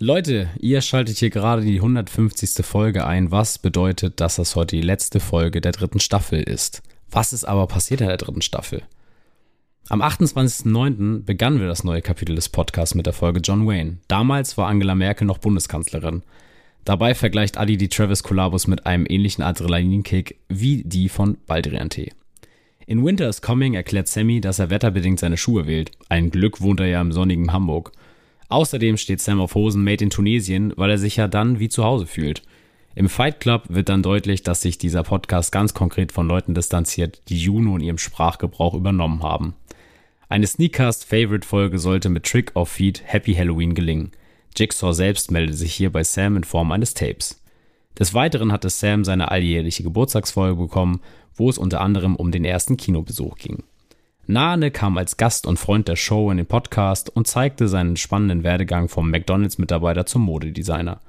Leute, ihr schaltet hier gerade die 150. Folge ein, was bedeutet, dass das heute die letzte Folge der dritten Staffel ist. Was ist aber passiert in der dritten Staffel? Am 28.09. begannen wir das neue Kapitel des Podcasts mit der Folge John Wayne. Damals war Angela Merkel noch Bundeskanzlerin. Dabei vergleicht Adi die Travis Kollabos mit einem ähnlichen Adrenalinkick wie die von Baldrian T. In Winter is Coming erklärt Sammy, dass er wetterbedingt seine Schuhe wählt. Ein Glück wohnt er ja im sonnigen Hamburg. Außerdem steht Sam auf Hosen made in Tunesien, weil er sich ja dann wie zu Hause fühlt. Im Fight Club wird dann deutlich, dass sich dieser Podcast ganz konkret von Leuten distanziert, die Juno in ihrem Sprachgebrauch übernommen haben. Eine Sneakcast-Favorite-Folge sollte mit Trick of Feed Happy Halloween gelingen. Jigsaw selbst meldet sich hier bei Sam in Form eines Tapes. Des Weiteren hatte Sam seine alljährliche Geburtstagsfolge bekommen, wo es unter anderem um den ersten Kinobesuch ging. Nane kam als Gast und Freund der Show in den Podcast und zeigte seinen spannenden Werdegang vom McDonalds-Mitarbeiter zum Modedesigner.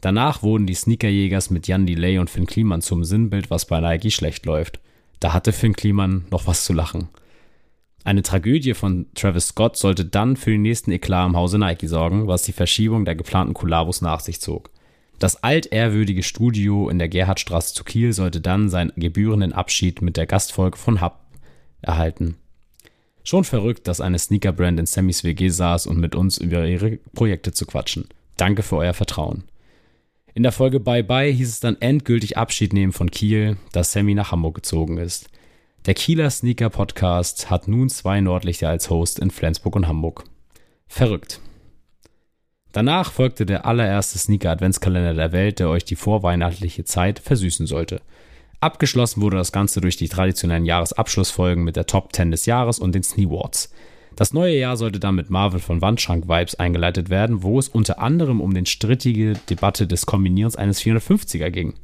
Danach wurden die Sneakerjägers mit Jan Delay und Finn Kliman zum Sinnbild, was bei Nike schlecht läuft. Da hatte Finn Kliman noch was zu lachen. Eine Tragödie von Travis Scott sollte dann für den nächsten Eklat im Hause Nike sorgen, was die Verschiebung der geplanten Kollabos nach sich zog. Das altehrwürdige Studio in der Gerhardstraße zu Kiel sollte dann seinen gebührenden Abschied mit der Gastfolge von Hub erhalten. Schon verrückt, dass eine Sneaker-Brand in Sammys WG saß und mit uns über ihre Projekte zu quatschen. Danke für euer Vertrauen. In der Folge Bye Bye hieß es dann endgültig Abschied nehmen von Kiel, da Sammy nach Hamburg gezogen ist. Der Kieler Sneaker Podcast hat nun zwei Nordlichter als Host in Flensburg und Hamburg. Verrückt. Danach folgte der allererste Sneaker Adventskalender der Welt, der euch die vorweihnachtliche Zeit versüßen sollte. Abgeschlossen wurde das Ganze durch die traditionellen Jahresabschlussfolgen mit der Top 10 des Jahres und den Sneawards. Das neue Jahr sollte dann mit Marvel von Wandschrank-Vibes eingeleitet werden, wo es unter anderem um den strittige Debatte des Kombinierens eines 450er ging.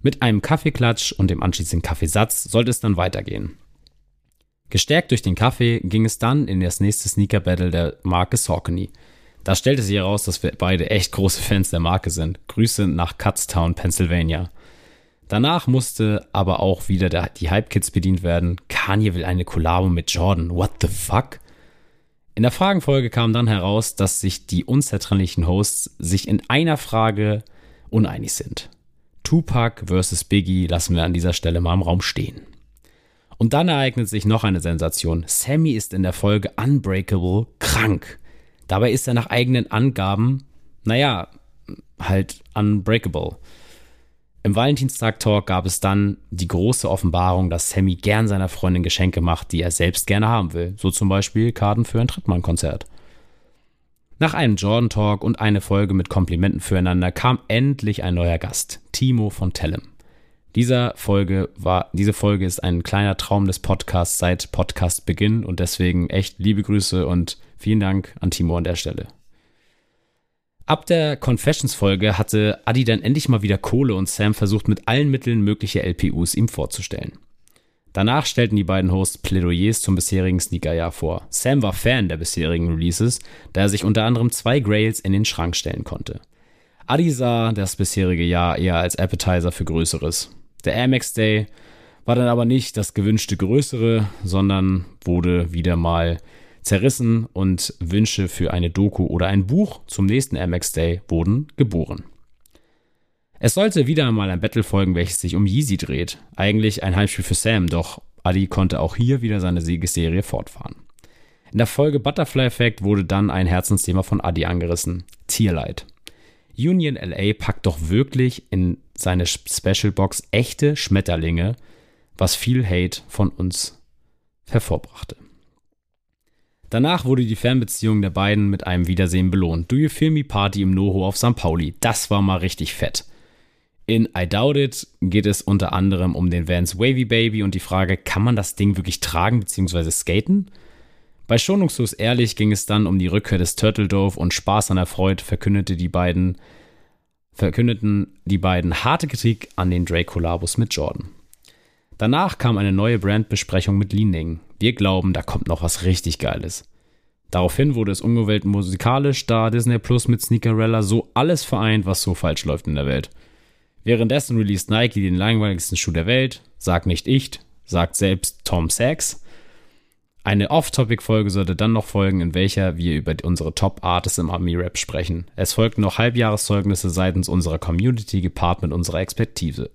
Mit einem Kaffeeklatsch und dem anschließenden Kaffeesatz sollte es dann weitergehen. Gestärkt durch den Kaffee ging es dann in das nächste Sneaker-Battle der Marke Saucony. Da stellte sich heraus, dass wir beide echt große Fans der Marke sind. Grüße nach Cutstown, Pennsylvania. Danach musste aber auch wieder der, die Hype-Kids bedient werden. Kanye will eine Kollabo mit Jordan. What the fuck? In der Fragenfolge kam dann heraus, dass sich die unzertrennlichen Hosts sich in einer Frage uneinig sind. Tupac versus Biggie lassen wir an dieser Stelle mal im Raum stehen. Und dann ereignet sich noch eine Sensation. Sammy ist in der Folge Unbreakable krank. Dabei ist er nach eigenen Angaben, naja, halt unbreakable. Im Valentinstag-Talk gab es dann die große Offenbarung, dass Sammy gern seiner Freundin Geschenke macht, die er selbst gerne haben will. So zum Beispiel Karten für ein Trittmann-Konzert. Nach einem Jordan-Talk und eine Folge mit Komplimenten füreinander kam endlich ein neuer Gast, Timo von Tellem. Dieser Folge war, diese Folge ist ein kleiner Traum des Podcasts seit Podcastbeginn und deswegen echt liebe Grüße und vielen Dank an Timo an der Stelle. Ab der Confessions-Folge hatte Adi dann endlich mal wieder Kohle und Sam versucht mit allen Mitteln mögliche LPUs ihm vorzustellen. Danach stellten die beiden Hosts Plädoyers zum bisherigen Sneakerjahr vor. Sam war Fan der bisherigen Releases, da er sich unter anderem zwei Grails in den Schrank stellen konnte. Adi sah das bisherige Jahr eher als Appetizer für Größeres. Der Amex Day war dann aber nicht das gewünschte Größere, sondern wurde wieder mal zerrissen und Wünsche für eine Doku oder ein Buch zum nächsten MX Day wurden geboren. Es sollte wieder einmal ein Battle folgen, welches sich um Yeezy dreht. Eigentlich ein Heimspiel für Sam, doch Adi konnte auch hier wieder seine Siegesserie fortfahren. In der Folge Butterfly Effect wurde dann ein Herzensthema von Adi angerissen: Tierleid. Union LA packt doch wirklich in seine Special Box echte Schmetterlinge, was viel Hate von uns hervorbrachte. Danach wurde die Fernbeziehung der beiden mit einem Wiedersehen belohnt. Do You Feel Me Party im Noho auf St. Pauli. Das war mal richtig fett. In I Doubt It geht es unter anderem um den Vans Wavy Baby und die Frage, kann man das Ding wirklich tragen bzw. skaten? Bei Schonungslos Ehrlich ging es dann um die Rückkehr des Turtle Dove und Spaß an der Freude verkündete die beiden, verkündeten die beiden harte Kritik an den Drake Kollabos mit Jordan. Danach kam eine neue Brandbesprechung mit Leaning. Wir glauben, da kommt noch was richtig Geiles. Daraufhin wurde es ungewählt musikalisch, da Disney Plus mit Sneakerella so alles vereint, was so falsch läuft in der Welt. Währenddessen released Nike den langweiligsten Schuh der Welt, sagt nicht ich, sagt selbst Tom Sachs. Eine Off-Topic-Folge sollte dann noch folgen, in welcher wir über unsere Top-Artists im Army-Rap sprechen. Es folgten noch Halbjahreszeugnisse seitens unserer Community, gepaart mit unserer Expertise.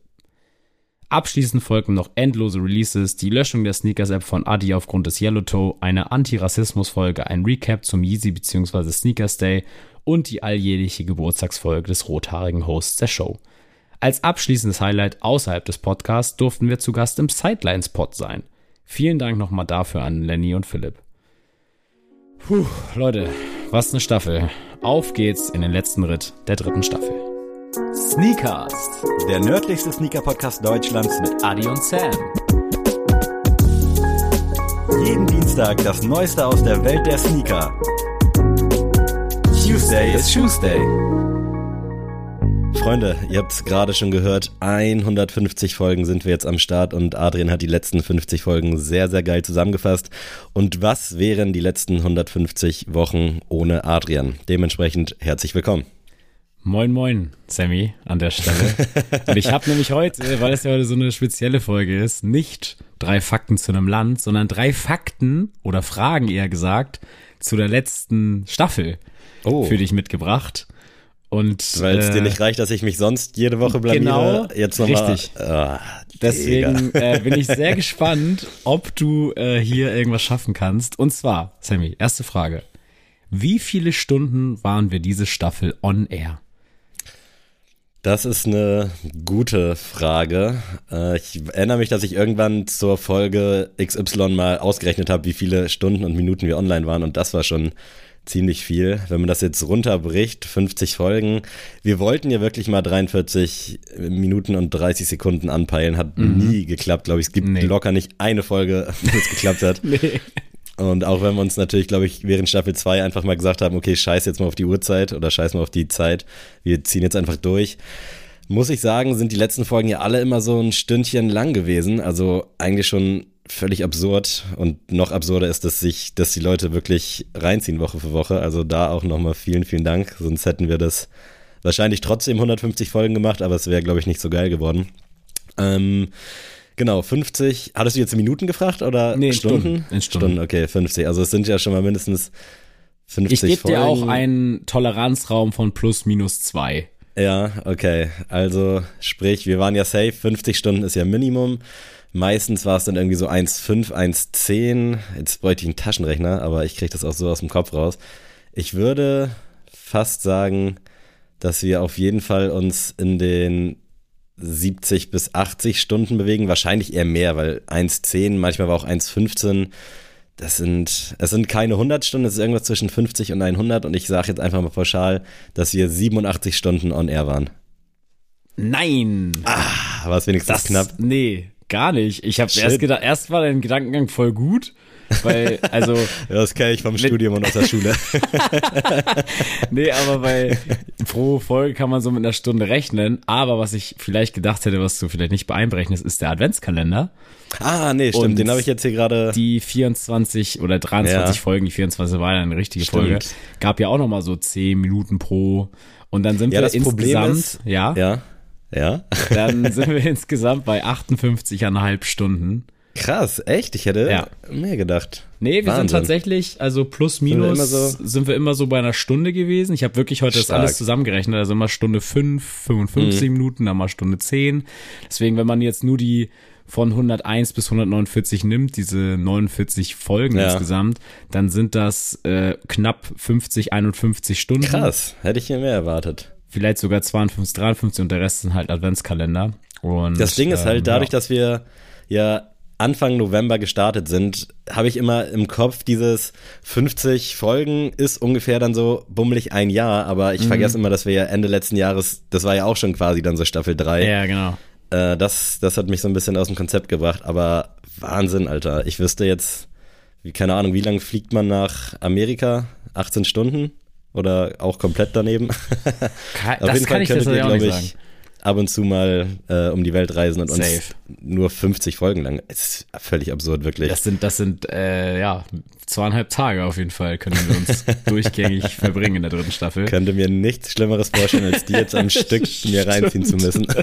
Abschließend folgten noch endlose Releases, die Löschung der Sneakers-App von Adi aufgrund des Yellow Toe, eine Anti-Rassismus-Folge, ein Recap zum Yeezy bzw. Sneakers Day und die alljährliche Geburtstagsfolge des rothaarigen Hosts der Show. Als abschließendes Highlight außerhalb des Podcasts durften wir zu Gast im Sidelines-Pod sein. Vielen Dank nochmal dafür an Lenny und Philipp. Puh, Leute, was eine Staffel. Auf geht's in den letzten Ritt der dritten Staffel. Sneakers, der nördlichste Sneaker-Podcast Deutschlands mit Adi und Sam. Jeden Dienstag das Neueste aus der Welt der Sneaker. Tuesday ist Tuesday. Freunde, ihr habt es gerade schon gehört, 150 Folgen sind wir jetzt am Start und Adrian hat die letzten 50 Folgen sehr, sehr geil zusammengefasst. Und was wären die letzten 150 Wochen ohne Adrian? Dementsprechend herzlich willkommen. Moin, moin, Sammy, an der Stelle. Und ich habe nämlich heute, weil es ja heute so eine spezielle Folge ist, nicht drei Fakten zu einem Land, sondern drei Fakten oder Fragen eher gesagt zu der letzten Staffel oh. für dich mitgebracht. Und weil es äh, dir nicht reicht, dass ich mich sonst jede Woche blamiere. Genau, jetzt noch richtig. Oh, Deswegen äh, bin ich sehr gespannt, ob du äh, hier irgendwas schaffen kannst. Und zwar, Sammy, erste Frage: Wie viele Stunden waren wir diese Staffel on air? Das ist eine gute Frage. Äh, ich erinnere mich, dass ich irgendwann zur Folge XY mal ausgerechnet habe, wie viele Stunden und Minuten wir online waren und das war schon ziemlich viel. Wenn man das jetzt runterbricht, 50 Folgen. Wir wollten ja wirklich mal 43 Minuten und 30 Sekunden anpeilen. Hat mhm. nie geklappt, glaube ich. Es gibt nee. locker nicht eine Folge, wo es geklappt hat. nee. Und auch wenn wir uns natürlich, glaube ich, während Staffel 2 einfach mal gesagt haben, okay, scheiß jetzt mal auf die Uhrzeit oder scheiß mal auf die Zeit. Wir ziehen jetzt einfach durch. Muss ich sagen, sind die letzten Folgen ja alle immer so ein Stündchen lang gewesen. Also eigentlich schon völlig absurd und noch absurder ist, dass sich, dass die Leute wirklich reinziehen Woche für Woche. Also da auch nochmal vielen, vielen Dank. Sonst hätten wir das wahrscheinlich trotzdem 150 Folgen gemacht, aber es wäre, glaube ich, nicht so geil geworden. Ähm, genau, 50. Hattest du jetzt Minuten gefragt oder nee, Stunden? Stunden? In Stunden. Stunden, okay, 50. Also es sind ja schon mal mindestens 50 ich Ich gebe dir auch einen Toleranzraum von plus minus zwei. Ja, okay. Also sprich, wir waren ja safe, 50 Stunden ist ja Minimum. Meistens war es dann irgendwie so 1,5, 1,10. Jetzt bräuchte ich einen Taschenrechner, aber ich kriege das auch so aus dem Kopf raus. Ich würde fast sagen, dass wir auf jeden Fall uns in den 70 bis 80 Stunden bewegen. Wahrscheinlich eher mehr, weil 1,10, manchmal war auch 1,15. Das sind, es sind keine 100 Stunden, es ist irgendwas zwischen 50 und 100 und ich sage jetzt einfach mal pauschal, dass wir 87 Stunden on air waren. Nein! Ah, war es wenigstens das, knapp? Nee, Gar nicht. Ich habe erst gedacht, erst war dein Gedankengang voll gut, weil, also. das kenne ich vom Studium und aus der Schule. nee, aber bei pro Folge kann man so mit einer Stunde rechnen. Aber was ich vielleicht gedacht hätte, was du vielleicht nicht beeinberechnest, ist der Adventskalender. Ah, nee, stimmt. Und den habe ich jetzt hier gerade. Die 24 oder 23 ja. Folgen, die 24 war ja eine richtige stimmt. Folge. Gab ja auch nochmal so 10 Minuten pro. Und dann sind ja, wir das insgesamt, Problem ist, ja. Ja ja. Dann sind wir insgesamt bei 58,5 Stunden. Krass, echt? Ich hätte ja. mehr gedacht. Nee, wir Wahnsinn. sind tatsächlich, also plus minus, sind wir, so sind wir immer so bei einer Stunde gewesen. Ich habe wirklich heute Stark. das alles zusammengerechnet. Also immer Stunde 5, 55 mhm. Minuten, dann mal Stunde 10. Deswegen, wenn man jetzt nur die von 101 bis 149 nimmt, diese 49 Folgen ja. insgesamt, dann sind das äh, knapp 50, 51 Stunden. Krass, hätte ich hier mehr erwartet vielleicht sogar 52, 53 und der Rest sind halt Adventskalender. Und, das Ding ist halt, ähm, dadurch, ja. dass wir ja Anfang November gestartet sind, habe ich immer im Kopf dieses 50 Folgen ist ungefähr dann so bummelig ein Jahr, aber ich mhm. vergesse immer, dass wir ja Ende letzten Jahres, das war ja auch schon quasi dann so Staffel 3. Ja, genau. Äh, das, das hat mich so ein bisschen aus dem Konzept gebracht, aber Wahnsinn, Alter. Ich wüsste jetzt, wie, keine Ahnung, wie lange fliegt man nach Amerika? 18 Stunden? Oder auch komplett daneben. Kann, das kann Fall ich ja auch nicht sagen. Ab und zu mal äh, um die Welt reisen und uns Safe. nur 50 Folgen lang. Ist völlig absurd, wirklich. Das sind, das sind, äh, ja, zweieinhalb Tage auf jeden Fall können wir uns durchgängig verbringen in der dritten Staffel. könnte mir nichts Schlimmeres vorstellen, als die jetzt am Stück mir reinziehen zu müssen.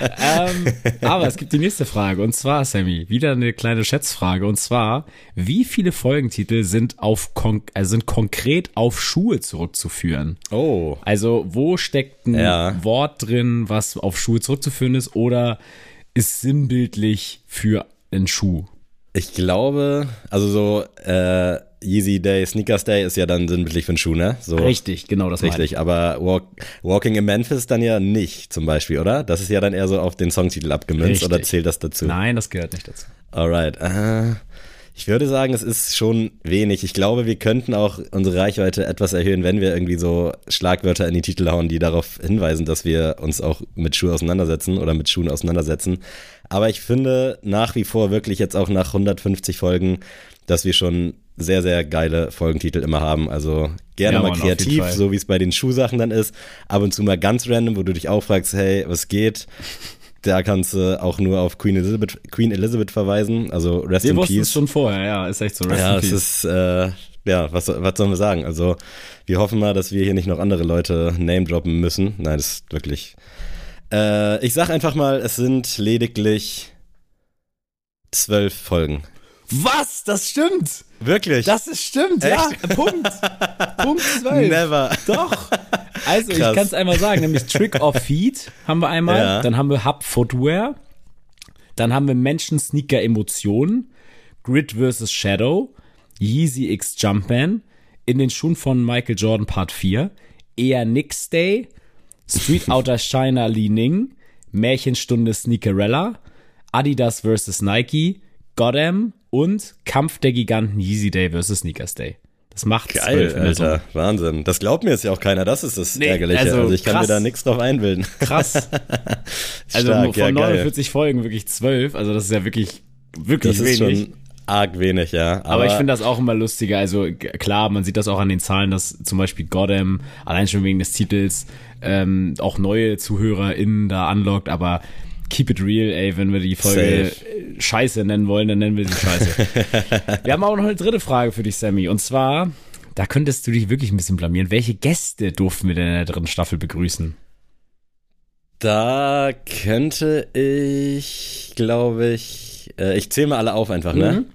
ähm, aber es gibt die nächste Frage und zwar, Sammy, wieder eine kleine Schätzfrage und zwar, wie viele Folgentitel sind auf kon äh, sind konkret auf Schuhe zurückzuführen? Oh. Also, wo steckt ein Ja. Wort drin, was auf Schuhe zurückzuführen ist oder ist sinnbildlich für einen Schuh? Ich glaube, also so äh, Yeezy Day, Sneakers Day ist ja dann sinnbildlich für einen Schuh, ne? So, Richtig, genau das. Richtig, aber Walk, Walking in Memphis dann ja nicht zum Beispiel, oder? Das ist ja dann eher so auf den Songtitel abgemünzt Richtig. oder zählt das dazu? Nein, das gehört nicht dazu. Alright. Äh, ich würde sagen, es ist schon wenig. Ich glaube, wir könnten auch unsere Reichweite etwas erhöhen, wenn wir irgendwie so Schlagwörter in die Titel hauen, die darauf hinweisen, dass wir uns auch mit Schuhen auseinandersetzen oder mit Schuhen auseinandersetzen. Aber ich finde nach wie vor wirklich jetzt auch nach 150 Folgen, dass wir schon sehr, sehr geile Folgentitel immer haben. Also gerne Ja, mal Mann, kreativ, so wie es bei den Schuhsachen dann ist. Ab und zu mal ganz random, wo du dich auch fragst, hey, was geht? Da kannst du auch nur auf Queen Elizabeth, Queen Elizabeth verweisen. Also Rest Wir in wussten es Peace. schon vorher, ja, ist echt so. Rest Ja, in es peace. ist, äh, ja, was, was sollen wir sagen? Also, wir hoffen mal, dass wir hier nicht noch andere Leute name droppen müssen. Nein, das ist wirklich. Äh, ich sag einfach mal, es sind lediglich zwölf Folgen. Was? Das stimmt! Wirklich? Das ist stimmt, ja. Punkt. Punkt 12. Never. Doch. Also, ich Krass. kann es einmal sagen, nämlich Trick of Feet haben wir einmal, Ja. dann haben wir Hub Footwear, dann haben wir Menschen Sneaker Emotionen, Grid vs. Shadow, Yeezy X Jumpman, in den Schuhen von Michael Jordan Part 4, eher Nix Day, Street Outer China Li Ning, Märchenstunde Sneakerella, Adidas vs. Nike, Goddam und Kampf der Giganten Yeezy Day vs. Sneakers Day. Das macht Geil. Alter. Wahnsinn. Das glaubt mir jetzt ja auch keiner. Das ist das Nee, Ärgerliche. also Also, ich kann krass. mir da nichts drauf einbilden. Krass. Also Stark, von ja, geil. 49 Folgen wirklich 12. Also das ist ja wirklich, wirklich Das ist wenig. schon arg wenig, ja. Aber, aber ich finde das auch immer lustiger. Also klar, man sieht das auch an den Zahlen, dass zum Beispiel Goddam allein schon wegen des Titels ähm, auch neue ZuhörerInnen da anlockt, aber keep it real, ey, wenn wir die Folge Safe. Scheiße nennen wollen, dann nennen wir sie Scheiße. wir haben auch noch eine dritte Frage für dich, Sammy. Und zwar, da könntest du dich wirklich ein bisschen blamieren. Welche Gäste durften wir denn in der dritten Staffel begrüßen? Da könnte ich, glaube ich, äh, ich zähle mal alle auf einfach, ne? Mhm.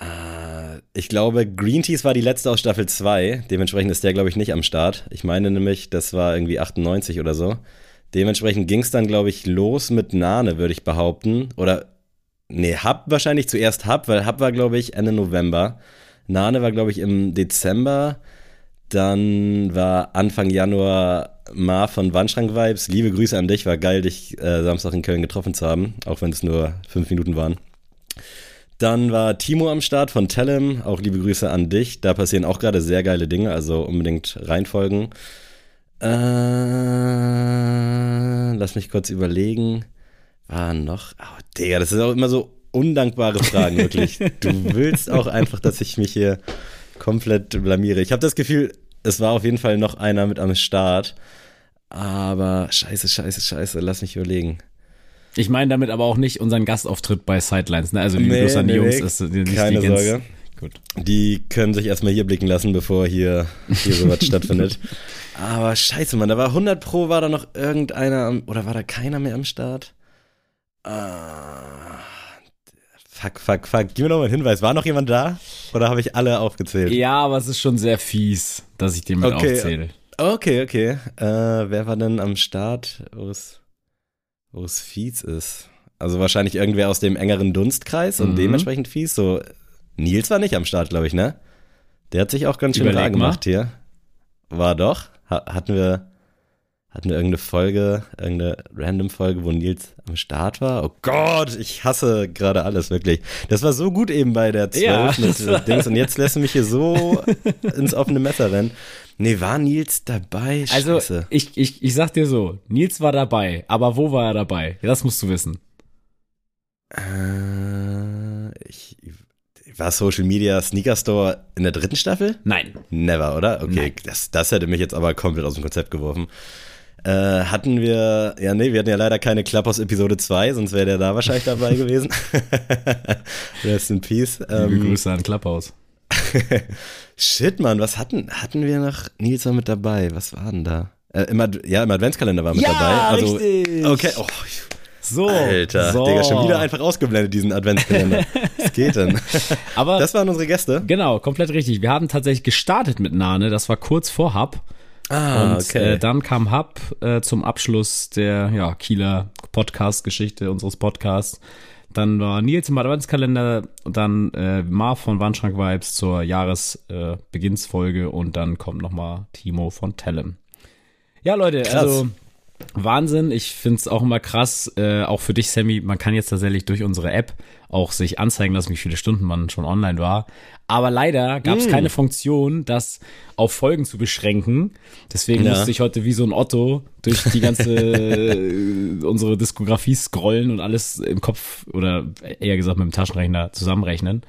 Äh, ich glaube, Green Teas war die letzte aus Staffel 2. Dementsprechend ist der, glaube ich, nicht am Start. Ich meine nämlich, das war irgendwie 98 oder so. Dementsprechend ging es dann, glaube ich, los mit Nane, würde ich behaupten. Oder, nee, Hub wahrscheinlich zuerst Hub, weil Hub war, glaube ich, Ende November. Nane war, glaube ich, im Dezember. Dann war Anfang Januar Mar von Wandschrank Vibes. Liebe Grüße an dich, war geil, dich äh, Samstag in Köln getroffen zu haben, auch wenn es nur fünf Minuten waren. Dann war Timo am Start von Tellem, auch liebe Grüße an dich. Da passieren auch gerade sehr geile Dinge, also unbedingt reinfolgen. Äh, lass mich kurz überlegen. War noch. Oh, Digga, das ist auch immer so undankbare Fragen, wirklich. du willst auch einfach, dass ich mich hier komplett blamiere. Ich habe das Gefühl, es war auf jeden Fall noch einer mit am Start. Aber scheiße, scheiße, scheiße, lass mich überlegen. Ich meine damit aber auch nicht unseren Gastauftritt bei Sidelines, ne? Also liebe Nee, Grüße an die nee, Jungs. Ist, die, nicht Keine die ganz- Sorge. Gut. Die können sich erstmal hier blicken lassen, bevor hier, hier sowas stattfindet. Aber scheiße, Mann, da war 100 Pro, war da noch irgendeiner am, oder war da keiner mehr am Start? Ah, fuck, fuck, fuck. Gib mir noch mal einen Hinweis. War noch jemand da? Oder habe ich alle aufgezählt? Ja, aber es ist schon sehr fies, dass ich den mit Okay. aufzähle. Okay, okay. Äh, wer war denn am Start, wo es, wo es fies ist? Also wahrscheinlich irgendwer aus dem engeren Dunstkreis und Mhm. dementsprechend fies. So, Nils war nicht am Start, glaube ich, ne? Der hat sich auch ganz schön Überleg rar mal. gemacht hier. War doch. Ha hatten wir, hatten wir irgendeine Folge, irgendeine random Folge, wo Nils am Start war? Oh Gott, ich hasse gerade alles, wirklich. Das war so gut eben bei der 12 Ja, mit Dings und jetzt lässt du mich hier so ins offene Messer rennen. Nee, war Nils dabei? Also, Scheiße. ich, ich, ich sag dir so, Nils war dabei, aber wo war er dabei? Das musst du wissen. Äh, ich, war Social Media Sneaker Store in der dritten Staffel? Nein. Never, oder? Okay, Nein. das, das hätte mich jetzt aber komplett aus dem Konzept geworfen. Äh, hatten wir, ja nee, wir hatten ja leider keine Clubhouse Episode 2, sonst wäre der da wahrscheinlich dabei gewesen. Rest in Peace. Ähm, Liebe Grüße an Clubhouse. Shit, Mann, was hatten, hatten wir noch? Nils war mit dabei, was war denn da? Äh, im ja, im Adventskalender war mit ja, dabei. Also, richtig. Okay, oh, so, Alter, so. Digga, schon wieder einfach ausgeblendet, diesen Adventskalender. Was geht denn? Aber das waren unsere Gäste. Genau, komplett richtig. Wir haben tatsächlich gestartet mit Nane, das war kurz vor Hub. Ah, und okay. äh, dann kam Hub äh, zum Abschluss der ja, Kieler Podcast-Geschichte unseres Podcasts. Dann war Nils im Adventskalender, dann äh, Marv von Wandschrank Vibes zur Jahresbeginnsfolge äh, und dann kommt nochmal Timo von Tellem. Ja, Leute, Krass. also Wahnsinn. Ich finde es auch immer krass, äh, auch für dich, Sammy, man kann jetzt tatsächlich durch unsere App auch sich anzeigen lassen, wie viele Stunden man schon online war. Aber leider gab es mm. keine Funktion, das auf Folgen zu beschränken. Deswegen ja. musste ich heute wie so ein Otto durch die ganze äh, unsere Diskografie scrollen und alles im Kopf oder eher gesagt mit dem Taschenrechner zusammenrechnen.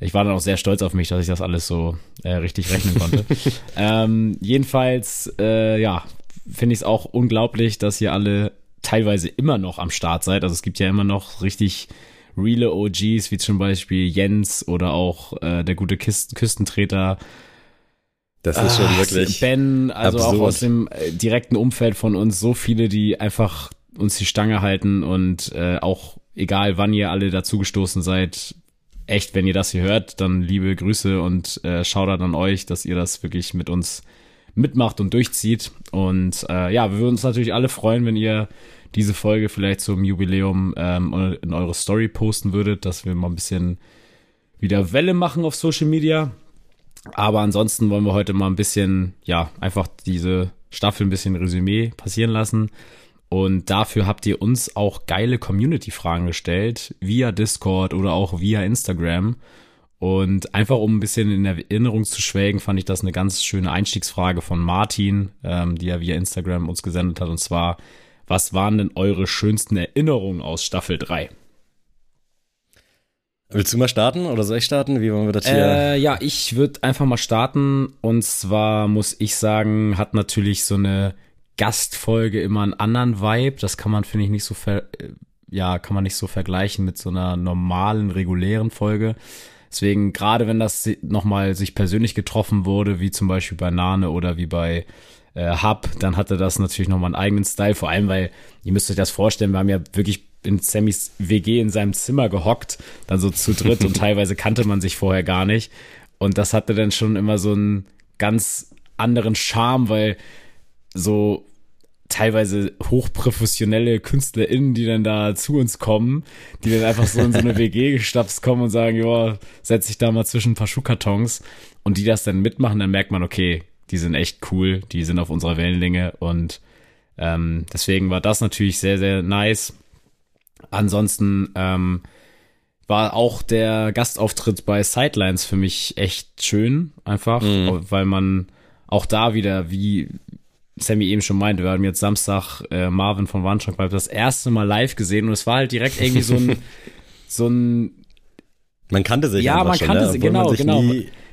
Ich war dann auch sehr stolz auf mich, dass ich das alles so äh, richtig rechnen konnte. ähm, jedenfalls, äh, ja, finde ich es auch unglaublich, dass ihr alle teilweise immer noch am Start seid. Also es gibt ja immer noch richtig reale OGs, wie zum Beispiel Jens oder auch äh, der gute Kisten Küstentreter. Das ist schon wirklich. Ben, also absurd. auch aus dem äh, direkten Umfeld von uns, so viele, die einfach uns die Stange halten und äh, auch egal wann ihr alle dazugestoßen seid, echt, wenn ihr das hier hört, dann liebe Grüße und äh, Shoutout an euch, dass ihr das wirklich mit uns mitmacht und durchzieht. Und äh, ja, wir würden uns natürlich alle freuen, wenn ihr diese Folge vielleicht zum Jubiläum ähm, in eure Story posten würdet, dass wir mal ein bisschen wieder Welle machen auf Social Media. Aber ansonsten wollen wir heute mal ein bisschen, ja, einfach diese Staffel ein bisschen Resümee passieren lassen. Und dafür habt ihr uns auch geile Community-Fragen gestellt, via Discord oder auch via Instagram. Und einfach um ein bisschen in Erinnerung zu schwelgen, fand ich das eine ganz schöne Einstiegsfrage von Martin, ähm, die er via Instagram uns gesendet hat. Und zwar, was waren denn eure schönsten Erinnerungen aus Staffel 3? Willst du mal starten oder soll ich starten? Wie wollen wir das hier? Äh, ja, ich würde einfach mal starten. Und zwar muss ich sagen, hat natürlich so eine Gastfolge immer einen anderen Vibe. Das kann man, finde ich, nicht so ver ja, kann man nicht so vergleichen mit so einer normalen, regulären Folge. Deswegen, gerade wenn das nochmal sich persönlich getroffen wurde, wie zum Beispiel bei Nane oder wie bei äh, Hub, dann hatte das natürlich nochmal einen eigenen Style. Vor allem, weil, ihr müsst euch das vorstellen, wir haben ja wirklich in Sammys WG in seinem Zimmer gehockt, dann so zu dritt und teilweise kannte man sich vorher gar nicht. Und das hatte dann schon immer so einen ganz anderen Charme, weil so teilweise hochprofessionelle KünstlerInnen, die dann da zu uns kommen, die dann einfach so in so eine WG gestapst kommen und sagen, ja, setz dich da mal zwischen ein paar Schuhkartons und die das dann mitmachen, dann merkt man, okay, die sind echt cool, die sind auf unserer Wellenlänge und ähm, deswegen war das natürlich sehr, sehr nice. Ansonsten ähm, war auch der Gastauftritt bei Sidelines für mich echt schön, einfach, mhm. weil man auch da wieder, wie Sammy eben schon meinte, wir haben jetzt Samstag äh, Marvin von Wandschrank das erste Mal live gesehen und es war halt direkt irgendwie so ein, so ein man kannte sich ja, man schon, kannte ne? sich, genau, genau.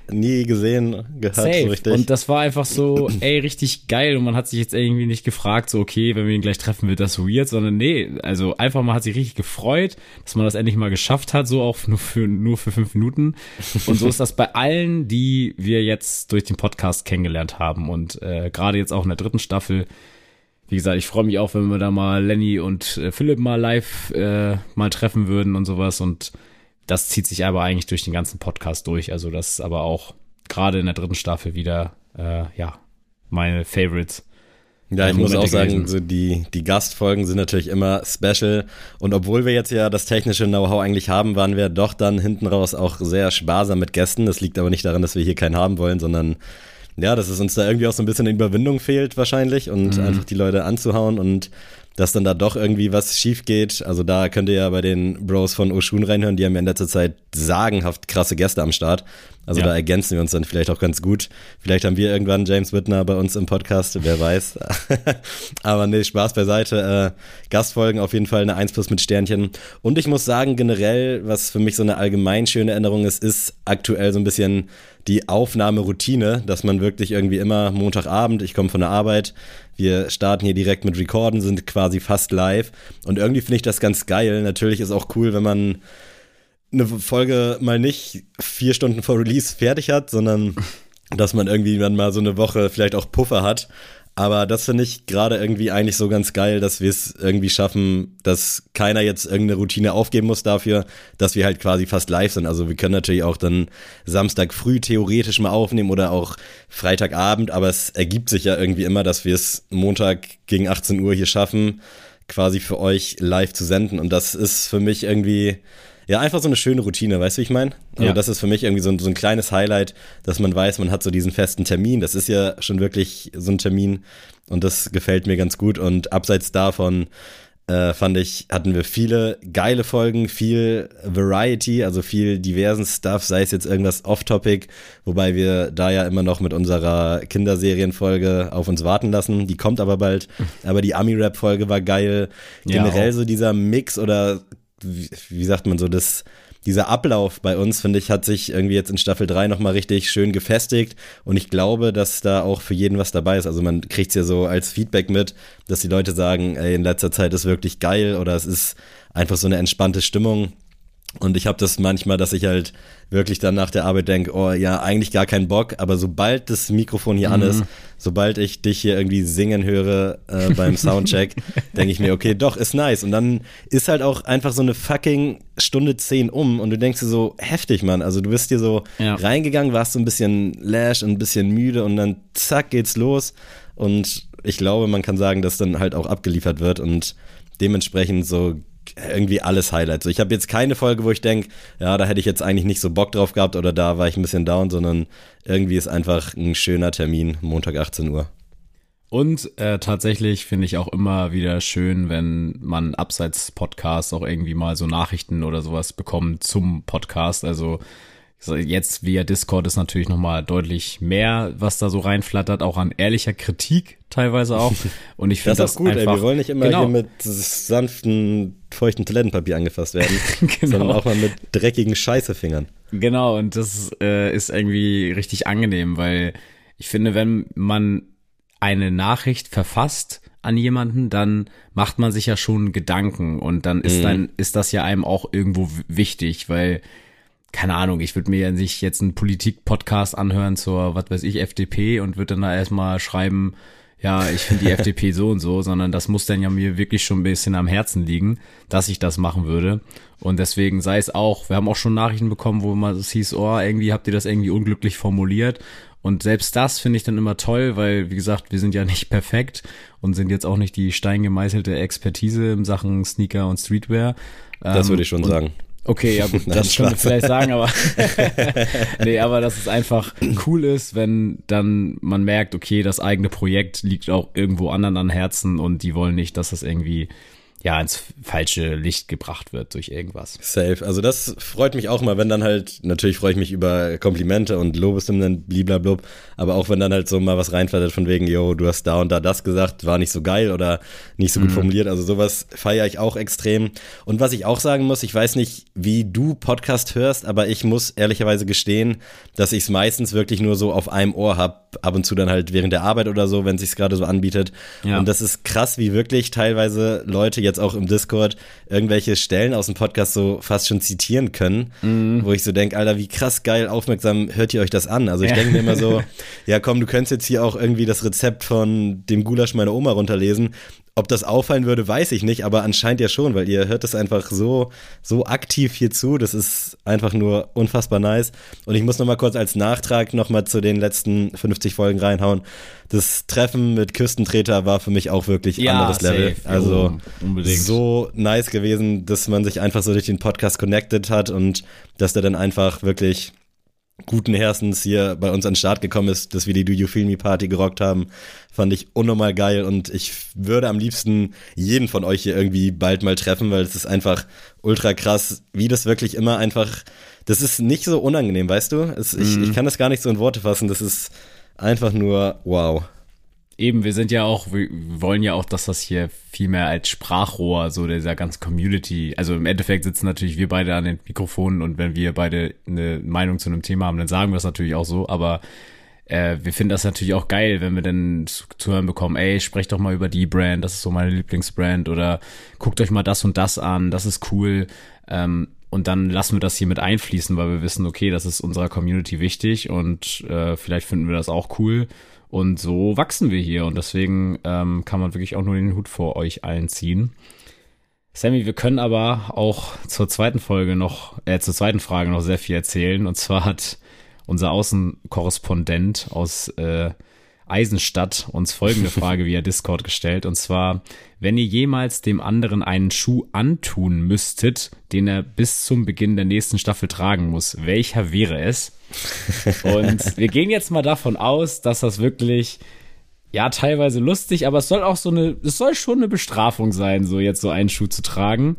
Nie, gesehen, gehört Safe. so richtig. Und das war einfach so, ey, richtig geil. Und man hat sich jetzt irgendwie nicht gefragt, so, okay, wenn wir ihn gleich treffen, wird das so weird, sondern nee, also einfach man hat sich richtig gefreut, dass man das endlich mal geschafft hat, so auch nur für, nur für fünf Minuten. Und so ist das bei allen, die wir jetzt durch den Podcast kennengelernt haben. Und äh, gerade jetzt auch in der dritten Staffel, wie gesagt, ich freue mich auch, wenn wir da mal Lenny und äh, Philipp mal live äh, mal treffen würden und sowas. Und das zieht sich aber eigentlich durch den ganzen Podcast durch. Also das ist aber auch gerade in der dritten Staffel wieder, äh, ja, meine Favorites. Ja, ich muss auch sagen, so die, die Gastfolgen sind natürlich immer special. Und obwohl wir jetzt ja das technische Know-how eigentlich haben, waren wir doch dann hinten raus auch sehr sparsam mit Gästen. Das liegt aber nicht daran, dass wir hier keinen haben wollen, sondern ja, dass es uns da irgendwie auch so ein bisschen in Überwindung fehlt wahrscheinlich und mhm. einfach die Leute anzuhauen und dass dann da doch irgendwie was schief geht. Also da könnt ihr ja bei den Bros von Oshun reinhören, die haben ja in letzter Zeit sagenhaft krasse Gäste am Start. Also ja. da ergänzen wir uns dann vielleicht auch ganz gut. Vielleicht haben wir irgendwann James Whitner bei uns im Podcast, wer weiß. Aber nee, Spaß beiseite. Äh, Gastfolgen auf jeden Fall eine 1 plus mit Sternchen. Und ich muss sagen, generell, was für mich so eine allgemein schöne Änderung ist, ist aktuell so ein bisschen die Aufnahmeroutine, dass man wirklich irgendwie immer Montagabend, ich komme von der Arbeit, wir starten hier direkt mit Recorden, sind quasi fast live. Und irgendwie finde ich das ganz geil. Natürlich ist auch cool, wenn man eine Folge mal nicht vier Stunden vor Release fertig hat, sondern dass man irgendwie dann mal so eine Woche vielleicht auch Puffer hat. Aber das finde ich gerade irgendwie eigentlich so ganz geil, dass wir es irgendwie schaffen, dass keiner jetzt irgendeine Routine aufgeben muss dafür, dass wir halt quasi fast live sind. Also wir können natürlich auch dann Samstag früh theoretisch mal aufnehmen oder auch Freitagabend, aber es ergibt sich ja irgendwie immer, dass wir es Montag gegen 18 Uhr hier schaffen, quasi für euch live zu senden. Und das ist für mich irgendwie ja, einfach so eine schöne Routine, weißt du, wie ich meine? Also ja. das ist für mich irgendwie so ein, so ein kleines Highlight, dass man weiß, man hat so diesen festen Termin. Das ist ja schon wirklich so ein Termin und das gefällt mir ganz gut. Und abseits davon äh, fand ich, hatten wir viele geile Folgen, viel Variety, also viel diversen Stuff, sei es jetzt irgendwas off-topic, wobei wir da ja immer noch mit unserer Kinderserienfolge auf uns warten lassen. Die kommt aber bald. Aber die Ami-Rap-Folge war geil. Generell ja, so dieser Mix oder wie, wie sagt man so, das, dieser Ablauf bei uns, finde ich, hat sich irgendwie jetzt in Staffel 3 nochmal richtig schön gefestigt. Und ich glaube, dass da auch für jeden was dabei ist. Also man kriegt es ja so als Feedback mit, dass die Leute sagen, ey, in letzter Zeit ist wirklich geil oder es ist einfach so eine entspannte Stimmung. Und ich habe das manchmal, dass ich halt wirklich dann nach der Arbeit denke, oh ja, eigentlich gar keinen Bock, aber sobald das Mikrofon hier mhm. an ist, sobald ich dich hier irgendwie singen höre äh, beim Soundcheck, denke ich mir, okay, doch, ist nice. Und dann ist halt auch einfach so eine fucking Stunde zehn um und du denkst dir so, heftig, Mann. Also du bist hier so ja. reingegangen, warst so ein bisschen lash und ein bisschen müde und dann zack geht's los. Und ich glaube, man kann sagen, dass dann halt auch abgeliefert wird und dementsprechend so irgendwie alles Highlights. So, ich habe jetzt keine Folge, wo ich denke, ja, da hätte ich jetzt eigentlich nicht so Bock drauf gehabt oder da war ich ein bisschen down, sondern irgendwie ist einfach ein schöner Termin, Montag 18 Uhr. Und äh, tatsächlich finde ich auch immer wieder schön, wenn man abseits Podcasts auch irgendwie mal so Nachrichten oder sowas bekommt zum Podcast. Also Jetzt via Discord ist natürlich nochmal deutlich mehr, was da so reinflattert, auch an ehrlicher Kritik teilweise auch. Und ich finde das, das gut, einfach, ey. Wir wollen nicht immer genau. hier mit sanften, feuchten Toilettenpapier angefasst werden, genau. sondern auch mal mit dreckigen Scheißefingern. Genau, und das äh, ist irgendwie richtig angenehm, weil ich finde, wenn man eine Nachricht verfasst an jemanden, dann macht man sich ja schon Gedanken und dann ist mhm. dann ist das ja einem auch irgendwo wichtig, weil keine Ahnung, ich würde mir ja nicht jetzt einen Politik-Podcast anhören zur, was weiß ich, FDP und würde dann da erstmal schreiben, ja, ich finde die FDP so und so, sondern das muss dann ja mir wirklich schon ein bisschen am Herzen liegen, dass ich das machen würde. Und deswegen sei es auch, wir haben auch schon Nachrichten bekommen, wo man es hieß, oh, irgendwie habt ihr das irgendwie unglücklich formuliert. Und selbst das finde ich dann immer toll, weil, wie gesagt, wir sind ja nicht perfekt und sind jetzt auch nicht die steingemeißelte Expertise in Sachen Sneaker und Streetwear. Das würde ich schon und, sagen. Okay, ja gut, das können wir vielleicht sagen, aber nee, aber dass es einfach cool ist, wenn dann man merkt, okay, das eigene Projekt liegt auch irgendwo anderen an Herzen und die wollen nicht, dass das irgendwie ja ins falsche Licht gebracht wird durch irgendwas. Safe. Also das freut mich auch mal, wenn dann halt, natürlich freue ich mich über Komplimente und Lobeshymnen, bliblablub, aber auch wenn dann halt so mal was reinflattert von wegen, yo, du hast da und da das gesagt, war nicht so geil oder nicht so gut mhm. formuliert. Also sowas feiere ich auch extrem. Und was ich auch sagen muss, ich weiß nicht, wie du Podcast hörst, aber ich muss ehrlicherweise gestehen, dass ich es meistens wirklich nur so auf einem Ohr habe, ab und zu dann halt während der Arbeit oder so, wenn es sich gerade so anbietet. Ja. Und das ist krass, wie wirklich teilweise Leute jetzt auch im Discord irgendwelche Stellen aus dem Podcast so fast schon zitieren können, mhm. wo ich so denke, Alter, wie krass geil aufmerksam hört ihr euch das an? Also ich ja. denke mir immer so, ja komm, du könntest jetzt hier auch irgendwie das Rezept von dem Gulasch meiner Oma runterlesen ob das auffallen würde, weiß ich nicht, aber anscheinend ja schon, weil ihr hört es einfach so, so aktiv hier zu. Das ist einfach nur unfassbar nice. Und ich muss nochmal kurz als Nachtrag nochmal zu den letzten 50 Folgen reinhauen. Das Treffen mit Küstentreter war für mich auch wirklich ja, anderes safe. Level. Also Unbedingt. so nice gewesen, dass man sich einfach so durch den Podcast connected hat und dass der dann einfach wirklich guten Herzens hier bei uns an den Start gekommen ist, dass wir die Do You Feel Me Party gerockt haben. Fand ich unnormal geil und ich würde am liebsten jeden von euch hier irgendwie bald mal treffen, weil es ist einfach ultra krass, wie das wirklich immer einfach, das ist nicht so unangenehm, weißt du? Es, mhm. ich, ich kann das gar nicht so in Worte fassen, das ist einfach nur wow. Eben, wir sind ja auch, wir wollen ja auch, dass das hier viel mehr als Sprachrohr so dieser ganzen Community, also im Endeffekt sitzen natürlich wir beide an den Mikrofonen und wenn wir beide eine Meinung zu einem Thema haben, dann sagen wir das natürlich auch so, aber äh, wir finden das natürlich auch geil, wenn wir dann zu, zu hören bekommen, ey, sprecht doch mal über die Brand, das ist so meine Lieblingsbrand oder guckt euch mal das und das an, das ist cool. Ähm, und dann lassen wir das hier mit einfließen, weil wir wissen, okay, das ist unserer Community wichtig und äh, vielleicht finden wir das auch cool. Und so wachsen wir hier und deswegen ähm, kann man wirklich auch nur den Hut vor euch allen ziehen. Sammy, wir können aber auch zur zweiten Folge noch, äh, zur zweiten Frage noch sehr viel erzählen. Und zwar hat unser Außenkorrespondent aus äh, Eisenstadt uns folgende Frage via Discord gestellt. Und zwar, wenn ihr jemals dem anderen einen Schuh antun müsstet, den er bis zum Beginn der nächsten Staffel tragen muss, welcher wäre es? Und wir gehen jetzt mal davon aus, dass das wirklich ja, teilweise lustig, aber es soll auch so eine, es soll schon eine Bestrafung sein, so jetzt so einen Schuh zu tragen.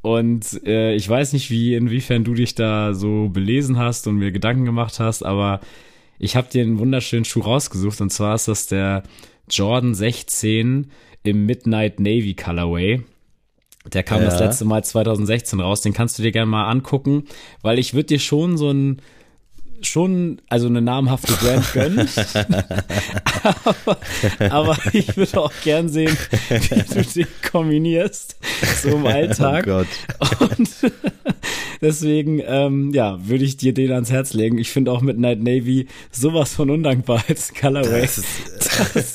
Und äh, ich weiß nicht, wie, inwiefern du dich da so belesen hast und mir Gedanken gemacht hast, aber ich habe dir einen wunderschönen Schuh rausgesucht und zwar ist das der Jordan 16 im Midnight Navy Colorway. Der kam ja. das letzte Mal 2016 raus. Den kannst du dir gerne mal angucken, weil ich würde dir schon so ein schon also eine namhafte Brand gönnen. aber, aber, ich würde auch gern sehen, wie du den kombinierst, so im Alltag. Oh Gott. Und deswegen, ähm, ja, würde ich dir den ans Herz legen. Ich finde auch mit Night Navy sowas von undankbar als Colorway. Das, das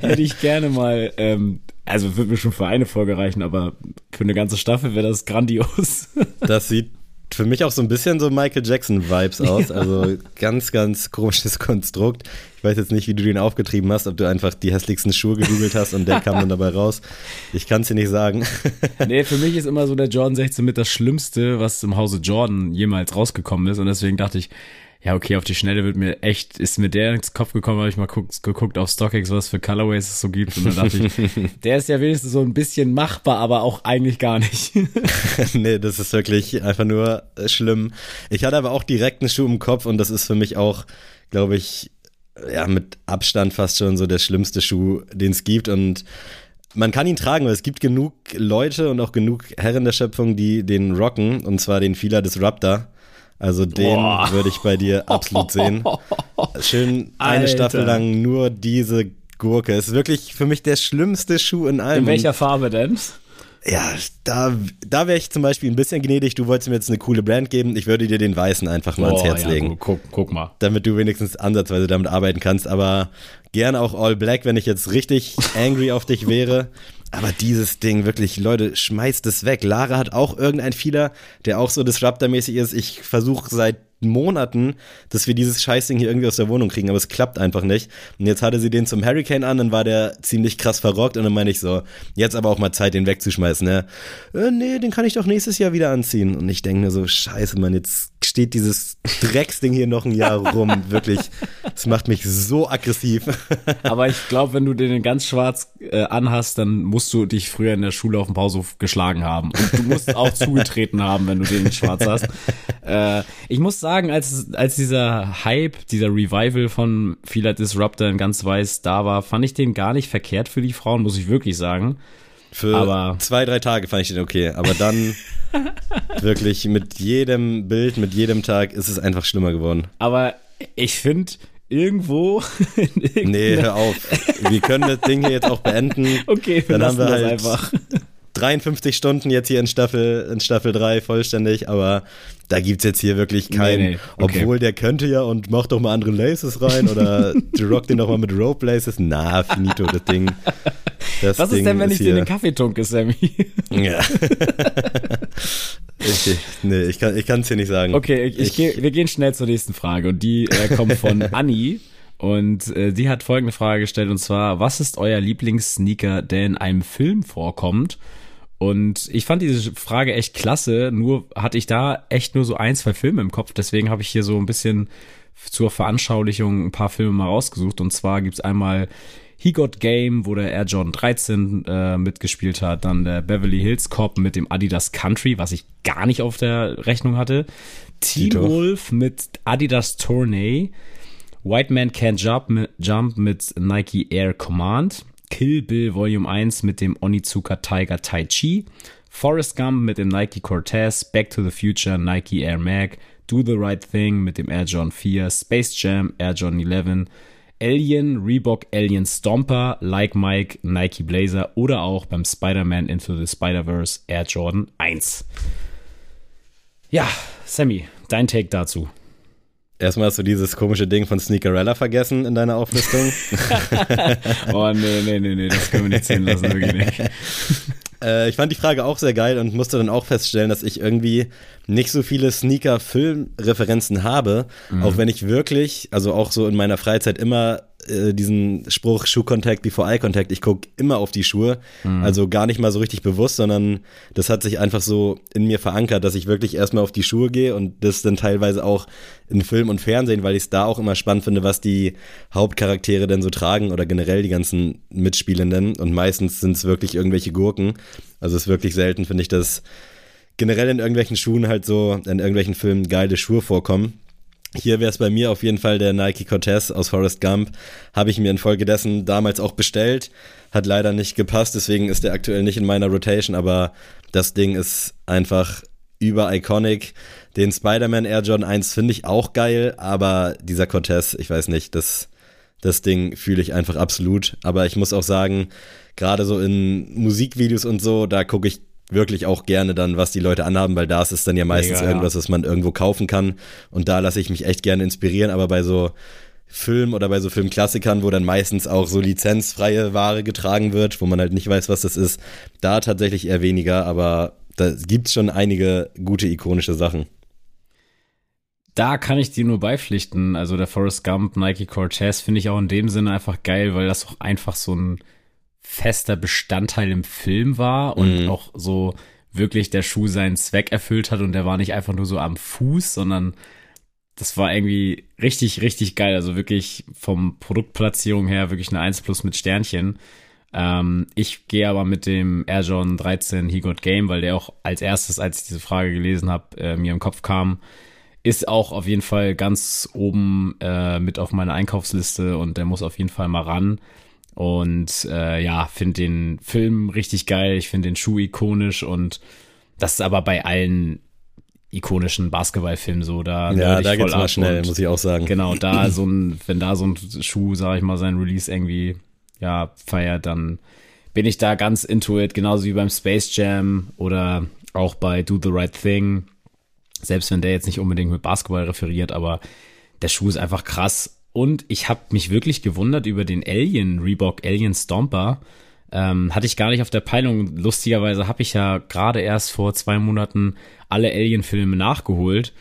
hätte ich gerne mal ähm, also würde mir schon für eine Folge reichen, aber für eine ganze Staffel wäre das grandios. Das sieht für mich auch so ein bisschen so Michael Jackson-Vibes aus. Ja. Also ganz, ganz komisches Konstrukt. Ich weiß jetzt nicht, wie du den aufgetrieben hast, ob du einfach die hässlichsten Schuhe gegoogelt hast und der kam dann dabei raus. Ich kann es dir nicht sagen. Nee, für mich ist immer so der Jordan 16 mit das Schlimmste, was im Hause Jordan jemals rausgekommen ist. Und deswegen dachte ich, ja, okay, auf die Schnelle wird mir echt, ist mir der ins Kopf gekommen, habe ich mal guckt, geguckt auf StockX, was für Colorways es so gibt. Und dann dachte ich, der ist ja wenigstens so ein bisschen machbar, aber auch eigentlich gar nicht. nee, das ist wirklich einfach nur äh, schlimm. Ich hatte aber auch direkt einen Schuh im Kopf und das ist für mich auch, glaube ich, ja, mit Abstand fast schon so der schlimmste Schuh, den es gibt. Und man kann ihn tragen, weil es gibt genug Leute und auch genug Herren der Schöpfung, die den rocken, und zwar den Fila Disruptor. Also den würde ich bei dir absolut sehen. Schön eine Alter. Staffel lang nur diese Gurke. Ist wirklich für mich der schlimmste Schuh in allem. In welcher Farbe denn? Ja, da, da wäre ich zum Beispiel ein bisschen gnädig. Du wolltest mir jetzt eine coole Brand geben. Ich würde dir den weißen einfach mal oh, ans Herz ja, legen. Guck, guck mal. Damit du wenigstens ansatzweise damit arbeiten kannst. Aber gerne auch All Black, wenn ich jetzt richtig angry auf dich wäre. Aber dieses Ding, wirklich, Leute, schmeißt es weg. Lara hat auch irgendein Fehler, der auch so Disruptor-mäßig ist. Ich versuche seit Monaten, dass wir dieses Scheißding hier irgendwie aus der Wohnung kriegen, aber es klappt einfach nicht. Und jetzt hatte sie den zum Hurricane an, dann war der ziemlich krass verrockt und dann meine ich so, jetzt aber auch mal Zeit, den wegzuschmeißen, ne? Äh, nee, den kann ich doch nächstes Jahr wieder anziehen. Und ich denke mir so, scheiße, Mann, jetzt steht dieses Drecksding hier noch ein Jahr rum. Wirklich, es macht mich so aggressiv. aber ich glaube, wenn du den ganz schwarz äh, anhast, dann musst du dich früher in der Schule auf dem Pausehof geschlagen haben. Und du musst auch zugetreten haben, wenn du den schwarz hast. Äh, ich muss sagen, als, als dieser Hype, dieser Revival von Fila Disruptor in ganz weiß da war, fand ich den gar nicht verkehrt für die Frauen, muss ich wirklich sagen. Für aber zwei, drei Tage fand ich den okay, aber dann wirklich mit jedem Bild, mit jedem Tag ist es einfach schlimmer geworden. Aber ich finde, irgendwo. nee, hör auf. Wir können das Ding hier jetzt auch beenden. Okay, wir dann haben wir halt einfach. 53 Stunden jetzt hier in Staffel, in Staffel 3 vollständig, aber da gibt es jetzt hier wirklich keinen, nee, nee. Okay. obwohl der könnte ja und macht doch mal andere Laces rein oder rock den doch mal mit Rope Laces. Na, finito, das Ding. Das Was Ding ist denn, wenn ist ich dir den Kaffee tunke, Sammy? Ja. ich, nee, ich kann es ich dir nicht sagen. Okay, ich, ich, geh, wir gehen schnell zur nächsten Frage und die äh, kommt von Anni. Und äh, die hat folgende Frage gestellt und zwar, was ist euer Lieblingssneaker, der in einem Film vorkommt? Und ich fand diese Frage echt klasse, nur hatte ich da echt nur so ein, zwei Filme im Kopf. Deswegen habe ich hier so ein bisschen zur Veranschaulichung ein paar Filme mal rausgesucht. Und zwar gibt's einmal He Got Game, wo der Air Jordan 13 äh, mitgespielt hat. Dann der Beverly Hills Cop mit dem Adidas Country, was ich gar nicht auf der Rechnung hatte. Teen Dito. Wolf mit Adidas Tourney. White Man Can't Jump mit, Jump mit Nike Air Command. Kill Bill Volume 1 mit dem Onizuka Tiger Tai Chi. Forrest Gump mit dem Nike Cortez. Back to the Future Nike Air Mag. Do the Right Thing mit dem Air Jordan 4. Space Jam Air Jordan 11. Alien, Reebok Alien Stomper, Like Mike, Nike Blazer oder auch beim Spider-Man Into the Spider-Verse Air Jordan 1. Ja, Sammy, dein Take dazu. Erstmal hast du dieses komische Ding von Sneakerella vergessen in deiner Auflistung. Oh, nee, nee, nee, nee, das können wir nicht zählen lassen, wirklich nicht. Äh, ich fand die Frage auch sehr geil und musste dann auch feststellen, dass ich irgendwie nicht so viele Sneaker-Film-Referenzen habe, auch wenn ich wirklich, also auch so in meiner Freizeit immer äh, diesen Spruch Shoe Contact before Eye Contact, ich gucke immer auf die Schuhe, also gar nicht mal so richtig bewusst, sondern das hat sich einfach so in mir verankert, dass ich wirklich erstmal auf die Schuhe gehe und das dann teilweise auch in Film und Fernsehen, weil ich es da auch immer spannend finde, was die Hauptcharaktere denn so tragen oder generell die ganzen Mitspielenden und meistens sind es wirklich irgendwelche Gurken. Also es ist wirklich selten, finde ich, dass generell in irgendwelchen Schuhen halt so, in irgendwelchen Filmen geile Schuhe vorkommen. Hier wäre es bei mir auf jeden Fall der Nike Cortez aus Forrest Gump. Habe ich mir infolgedessen damals auch bestellt. Hat leider nicht gepasst, deswegen ist der aktuell nicht in meiner Rotation, aber das Ding ist einfach über iconic. Den Spider-Man Air Jordan 1 finde ich auch geil, aber dieser Cortez, ich weiß nicht, das, das Ding fühle ich einfach absolut. Aber ich muss auch sagen, gerade so in Musikvideos und so, da gucke ich wirklich auch gerne dann, was die Leute anhaben, weil da ist es dann ja meistens Mega, irgendwas, was man irgendwo kaufen kann. Und da lasse ich mich echt gerne inspirieren, aber bei so Film oder bei so Filmklassikern, wo dann meistens auch so lizenzfreie Ware getragen wird, wo man halt nicht weiß, was das ist, da tatsächlich eher weniger, aber da gibt's schon einige gute ikonische Sachen. Da kann ich dir nur beipflichten. Also der Forrest Gump, Nike Cortez finde ich auch in dem Sinne einfach geil, weil das auch einfach so ein fester Bestandteil im Film war und Mhm. auch so wirklich der Schuh seinen Zweck erfüllt hat und der war nicht einfach nur so am Fuß, sondern das war irgendwie richtig, richtig geil. Also wirklich vom Produktplatzierung her wirklich eine 1 plus mit Sternchen. Ähm, ich gehe aber mit dem Air Jordan 13 He Got Game, weil der auch als erstes, als ich diese Frage gelesen habe, äh, mir im Kopf kam. Ist auch auf jeden Fall ganz oben äh, mit auf meiner Einkaufsliste und der muss auf jeden Fall mal ran. Und äh, ja, finde den Film richtig geil. Ich finde den Schuh ikonisch und das ist aber bei allen ikonischen Basketballfilmen so. Da Ja, da geht's mal schnell, muss ich auch sagen. Genau, da so ein, wenn da so ein Schuh, sag ich mal, sein Release irgendwie, ja, feiert, dann bin ich da ganz into it, genauso wie beim Space Jam oder auch bei Do the Right Thing. Selbst wenn der jetzt nicht unbedingt mit Basketball referiert, aber der Schuh ist einfach krass. Und ich habe mich wirklich gewundert über den Alien Reebok Alien Stomper. Ähm, hatte ich gar nicht auf der Peilung. Lustigerweise habe ich ja gerade erst vor zwei Monaten alle Alien-Filme nachgeholt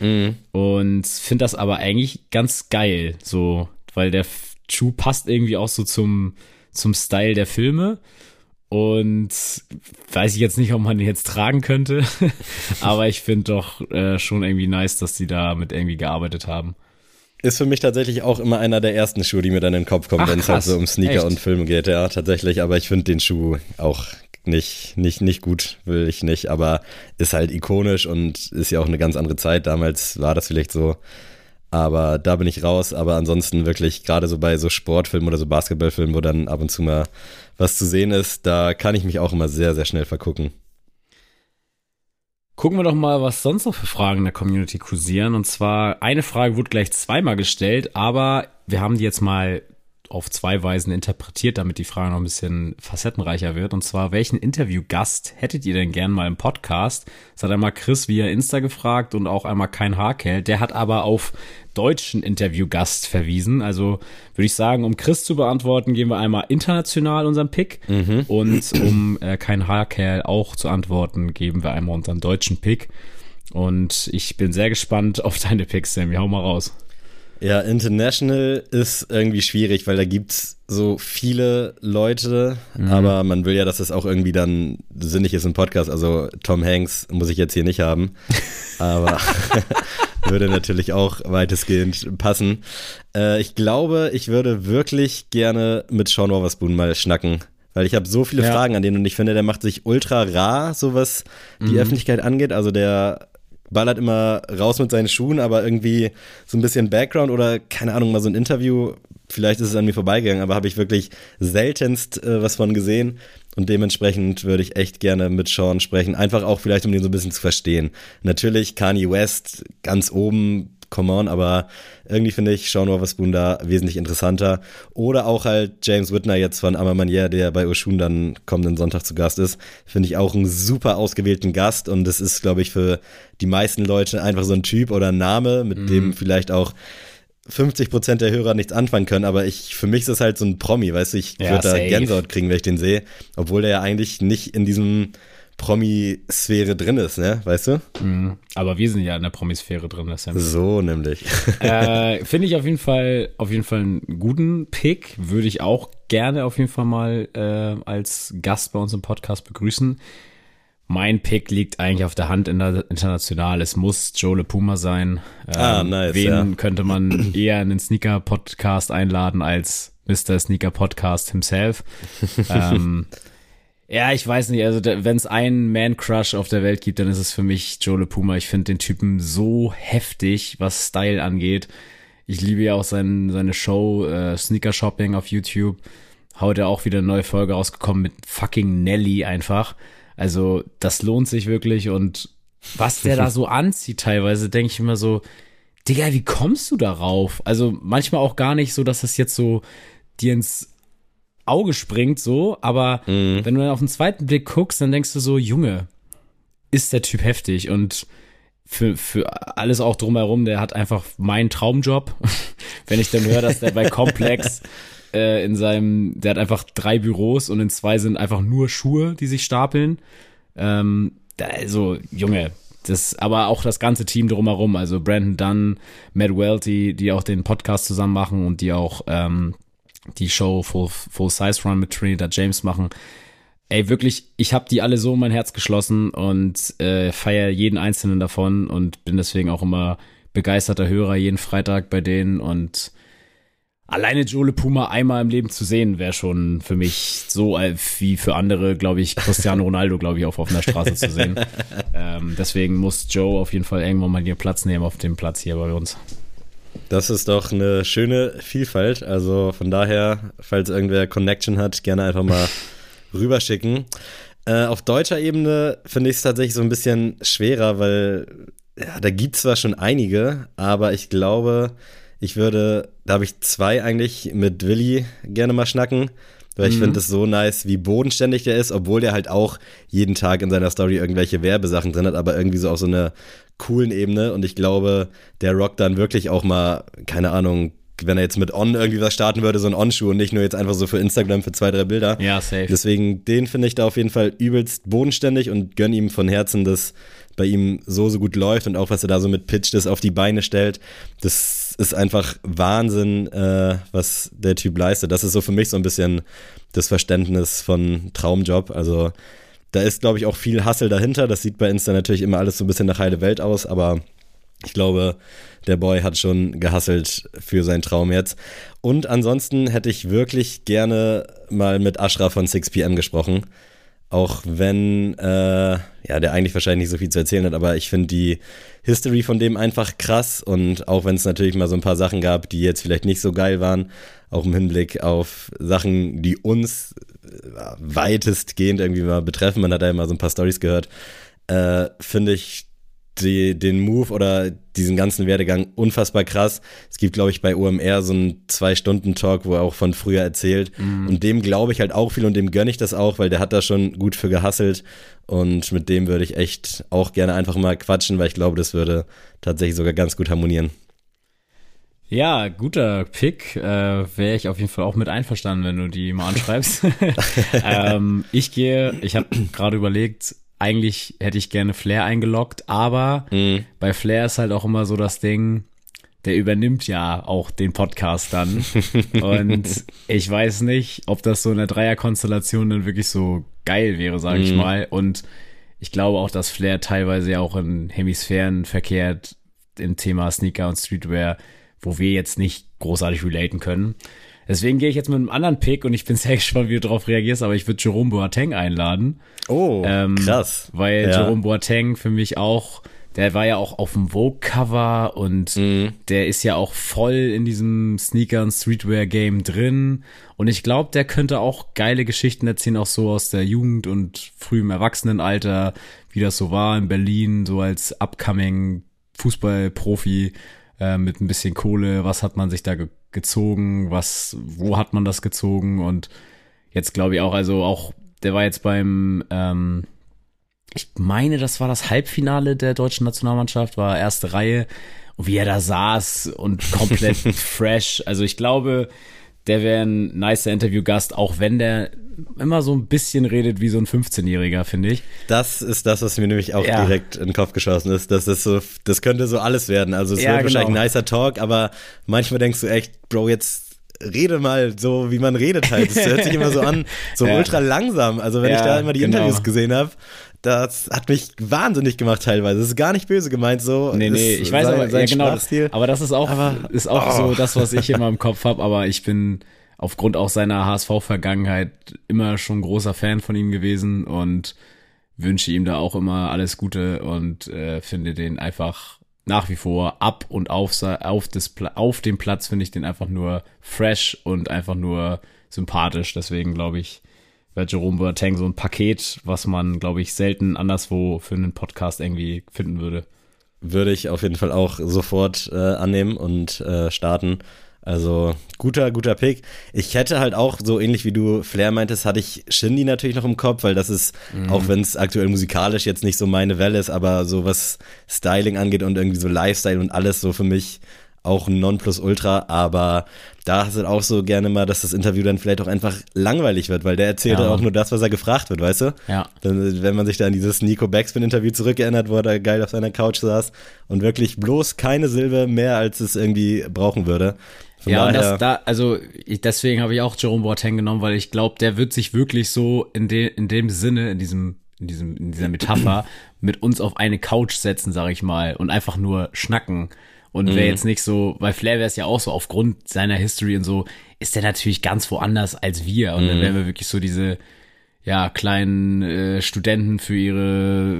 und finde das aber eigentlich ganz geil, so, weil der Schuh passt irgendwie auch so zum zum Style der Filme und weiß ich jetzt nicht, ob man den jetzt tragen könnte, aber ich finde doch äh, schon irgendwie nice, dass die da mit irgendwie gearbeitet haben. Ist für mich tatsächlich auch immer einer der ersten Schuhe, die mir dann in den Kopf kommen, wenn es halt so um Sneaker Echt? und Filme geht. Ja, tatsächlich. Aber ich finde den Schuh auch nicht, nicht, nicht gut, will ich nicht. Aber ist halt ikonisch und ist ja auch eine ganz andere Zeit. Damals war das vielleicht so. Aber da bin ich raus. Aber ansonsten wirklich, gerade so bei so Sportfilmen oder so Basketballfilmen, wo dann ab und zu mal was zu sehen ist, da kann ich mich auch immer sehr, sehr schnell vergucken. Gucken wir doch mal, was sonst noch für Fragen in der Community kursieren. Und zwar, eine Frage wurde gleich zweimal gestellt, aber wir haben die jetzt mal auf zwei Weisen interpretiert, damit die Frage noch ein bisschen facettenreicher wird. Und zwar, welchen Interviewgast hättet ihr denn gern mal im Podcast? Das hat einmal Chris via Insta gefragt und auch einmal kein Hakel. Der hat aber auf deutschen Interviewgast verwiesen. Also würde ich sagen, um Chris zu beantworten, gehen wir einmal international unseren Pick. Und um äh, kein Haarkerl auch zu antworten, geben wir einmal unseren deutschen Pick. Und ich bin sehr gespannt auf deine Picks, Sammy. Hau mal raus. Ja, International ist irgendwie schwierig, weil da gibt's so viele Leute, mhm. aber man will ja, dass es auch irgendwie dann sinnig ist im Podcast. Also Tom Hanks muss ich jetzt hier nicht haben, aber würde natürlich auch weitestgehend passen. Äh, ich glaube, ich würde wirklich gerne mit Sean Wotherspoon mal schnacken. Weil ich habe so viele ja. Fragen an den und ich finde, der macht sich ultra rar, so was die mhm. Öffentlichkeit angeht. Also der ballert immer raus mit seinen Schuhen, aber irgendwie so ein bisschen Background oder keine Ahnung, mal so ein Interview. Vielleicht ist es an mir vorbeigegangen, aber habe ich wirklich seltenst äh, was von gesehen. Und dementsprechend würde ich echt gerne mit Sean sprechen. Einfach auch vielleicht, um den so ein bisschen zu verstehen. Natürlich Kanye West ganz oben come on, aber irgendwie finde ich Sean Wotherspoon da wesentlich interessanter. Oder auch halt James Whitner jetzt von Amamanier, der bei Oshun dann kommenden Sonntag zu Gast ist, finde ich auch einen super ausgewählten Gast. Und das ist, glaube ich, für die meisten Leute einfach so ein Typ oder ein Name, mit mhm. dem vielleicht auch 50 Prozent der Hörer nichts anfangen können, aber ich, für mich ist das halt so ein Promi, weißt du, ich ja, würde da Gänsehaut kriegen, wenn ich den sehe, obwohl der ja eigentlich nicht in diesem Promisphäre drin ist, ne? Weißt du? Mhm. Aber wir sind ja in der Promisphäre drin, das ja So nämlich. Äh, Finde ich auf jeden Fall, auf jeden Fall einen guten Pick. Würde ich auch gerne auf jeden Fall mal äh, als Gast bei uns im Podcast begrüßen. Mein Pick liegt eigentlich auf der Hand in der international. Es muss Joe Le Puma sein. Ähm, ah, nice. Wen ja. könnte man eher in den Sneaker-Podcast einladen als Mr. Sneaker Podcast himself? ähm, ja, ich weiß nicht. Also, wenn es einen Man-Crush auf der Welt gibt, dann ist es für mich Joe Le Puma. Ich finde den Typen so heftig, was Style angeht. Ich liebe ja auch sein, seine Show äh, Sneaker Shopping auf YouTube. Heute auch wieder eine neue Folge rausgekommen mit fucking Nelly einfach. Also, das lohnt sich wirklich. Und was der da so anzieht teilweise, denke ich immer so, Digga, wie kommst du darauf? Also, manchmal auch gar nicht so, dass es jetzt so dir ins Auge springt so, aber mhm. wenn du dann auf den zweiten Blick guckst, dann denkst du so, Junge, ist der Typ heftig und für, für alles auch drumherum, der hat einfach meinen Traumjob. wenn ich dann höre, dass der bei Complex äh, in seinem, der hat einfach drei Büros und in zwei sind einfach nur Schuhe, die sich stapeln. Ähm, also, Junge, das, aber auch das ganze Team drumherum, also Brandon Dunn, Matt Welty, die auch den Podcast zusammen machen und die auch ähm, die Show Full, Full Size Run mit Trinidad James machen. Ey, wirklich, ich habe die alle so in mein Herz geschlossen und äh, feiere jeden einzelnen davon und bin deswegen auch immer begeisterter Hörer jeden Freitag bei denen und alleine Jole Puma einmal im Leben zu sehen, wäre schon für mich so äh, wie für andere, glaube ich, Cristiano Ronaldo, glaube ich, auf offener Straße zu sehen. ähm, deswegen muss Joe auf jeden Fall irgendwann mal hier Platz nehmen auf dem Platz hier bei uns. Das ist doch eine schöne Vielfalt. Also von daher, falls irgendwer Connection hat, gerne einfach mal rüberschicken. Äh, auf deutscher Ebene finde ich es tatsächlich so ein bisschen schwerer, weil ja, da gibt es zwar schon einige, aber ich glaube, ich würde, da habe ich zwei eigentlich mit Willi gerne mal schnacken. Weil ich mhm. finde es so nice, wie bodenständig der ist, obwohl der halt auch jeden Tag in seiner Story irgendwelche Werbesachen drin hat, aber irgendwie so auf so einer coolen Ebene. Und ich glaube, der rockt dann wirklich auch mal, keine Ahnung, wenn er jetzt mit On irgendwie was starten würde, so ein On-Schuh und nicht nur jetzt einfach so für Instagram für zwei, drei Bilder. Ja, safe. Deswegen, den finde ich da auf jeden Fall übelst bodenständig und gönn ihm von Herzen, dass bei ihm so, so gut läuft und auch was er da so mit Pitch das auf die Beine stellt. Das ist einfach Wahnsinn, äh, was der Typ leistet. Das ist so für mich so ein bisschen das Verständnis von Traumjob. Also da ist, glaube ich, auch viel Hassel dahinter. Das sieht bei Insta natürlich immer alles so ein bisschen nach heile Welt aus, aber ich glaube, der Boy hat schon gehasselt für seinen Traum jetzt. Und ansonsten hätte ich wirklich gerne mal mit Ashra von 6pm gesprochen. Auch wenn, äh, ja, der eigentlich wahrscheinlich nicht so viel zu erzählen hat, aber ich finde die History von dem einfach krass. Und auch wenn es natürlich mal so ein paar Sachen gab, die jetzt vielleicht nicht so geil waren, auch im Hinblick auf Sachen, die uns äh, weitestgehend irgendwie mal betreffen, man hat da immer so ein paar Stories gehört, äh, finde ich die, den Move oder diesen ganzen Werdegang unfassbar krass. Es gibt, glaube ich, bei OMR so einen Zwei-Stunden-Talk, wo er auch von früher erzählt. Mhm. Und dem glaube ich halt auch viel und dem gönne ich das auch, weil der hat da schon gut für gehasselt. Und mit dem würde ich echt auch gerne einfach mal quatschen, weil ich glaube, das würde tatsächlich sogar ganz gut harmonieren. Ja, guter Pick. Äh, Wäre ich auf jeden Fall auch mit einverstanden, wenn du die mal anschreibst. ähm, ich gehe, ich habe gerade überlegt, eigentlich hätte ich gerne Flair eingeloggt, aber mhm. bei Flair ist halt auch immer so das Ding, der übernimmt ja auch den Podcast dann. Und ich weiß nicht, ob das so in der Dreierkonstellation dann wirklich so geil wäre, sage ich Mhm. mal. Und ich glaube auch, dass Flair teilweise ja auch in Hemisphären verkehrt im Thema Sneaker und Streetwear, wo wir jetzt nicht großartig relaten können. Deswegen gehe ich jetzt mit einem anderen Pick und ich bin sehr gespannt, wie du darauf reagierst, aber ich würde Jerome Boateng einladen. Oh, Ähm, krass. Weil Ja. Jerome Boateng für mich auch, der war ja auch auf dem Vogue-Cover und Mhm. der ist ja auch voll in diesem Sneaker- und Streetwear-Game drin. Und ich glaube, der könnte auch geile Geschichten erzählen, auch so aus der Jugend und frühem Erwachsenenalter, wie das so war in Berlin, so als upcoming Fußballprofi äh, mit ein bisschen Kohle. Was hat man sich da ge gezogen? Was, wo hat man das gezogen? Und jetzt glaube ich auch, also auch, der war jetzt beim, ähm, ich meine, das war das Halbfinale der deutschen Nationalmannschaft, war erste Reihe. Und wie er da saß und komplett fresh. Also ich glaube, der wäre ein nicer Interviewgast, auch wenn der immer so ein bisschen redet wie so ein 15-Jähriger, finde ich. Das ist das, was mir nämlich auch Ja. direkt in den Kopf geschossen ist. Das ist so, das könnte so alles werden. Also es Ja, wird wahrscheinlich genau. ein nicer Talk, aber manchmal denkst du echt, Bro, jetzt rede mal so, wie man redet halt. Das hört sich immer so an, so Ja. ultra langsam. Also wenn ich da immer die genau. Interviews gesehen habe, das hat mich wahnsinnig gemacht teilweise. Das ist gar nicht böse gemeint so. Nee, nee, ich weiß sein, aber, sein ja, genau, Sprachstil. aber das ist auch, Aber- ist auch oh. so das, was ich immer im Kopf habe, aber ich bin aufgrund auch seiner HSV-Vergangenheit immer schon großer Fan von ihm gewesen und wünsche ihm da auch immer alles Gute und äh, finde den einfach nach wie vor ab und auf, auf, des, auf dem Platz finde ich den einfach nur fresh und einfach nur sympathisch. Deswegen glaube ich, wäre Jerome Boateng so ein Paket, was man, glaube ich, selten anderswo für einen Podcast irgendwie finden würde. würde ich auf jeden Fall auch sofort äh, annehmen und äh, starten. Also guter, guter Pick. Ich hätte halt auch, so ähnlich wie du Flair meintest, hatte ich Shindy natürlich noch im Kopf, weil das ist, auch wenn es aktuell musikalisch jetzt nicht so meine Welle ist, aber so was Styling angeht und irgendwie so Lifestyle und alles so für mich auch ein Nonplusultra, aber da hast du auch so gerne mal, dass das Interview dann vielleicht auch einfach langweilig wird, weil der erzählt Ja. auch nur das, was er gefragt wird, weißt du? Ja. Dann, wenn man sich da an dieses Nico Backspin-Interview zurückerinnert, wo er geil auf seiner Couch saß und wirklich bloß keine Silbe mehr, als es irgendwie brauchen würde. Von Ja, und daher, das da, also ich, deswegen habe ich auch Jerome Boateng genommen, weil ich glaube, der wird sich wirklich so in, de, in dem Sinne, in diesem, in diesem, in dieser Metapher mit uns auf eine Couch setzen, sage ich mal, und einfach nur schnacken. Und wäre jetzt nicht so, weil Flair wäre es ja auch so, aufgrund seiner History und so, ist der natürlich ganz woanders als wir. Und dann wären wir wirklich so diese, ja, kleinen äh, Studenten für ihre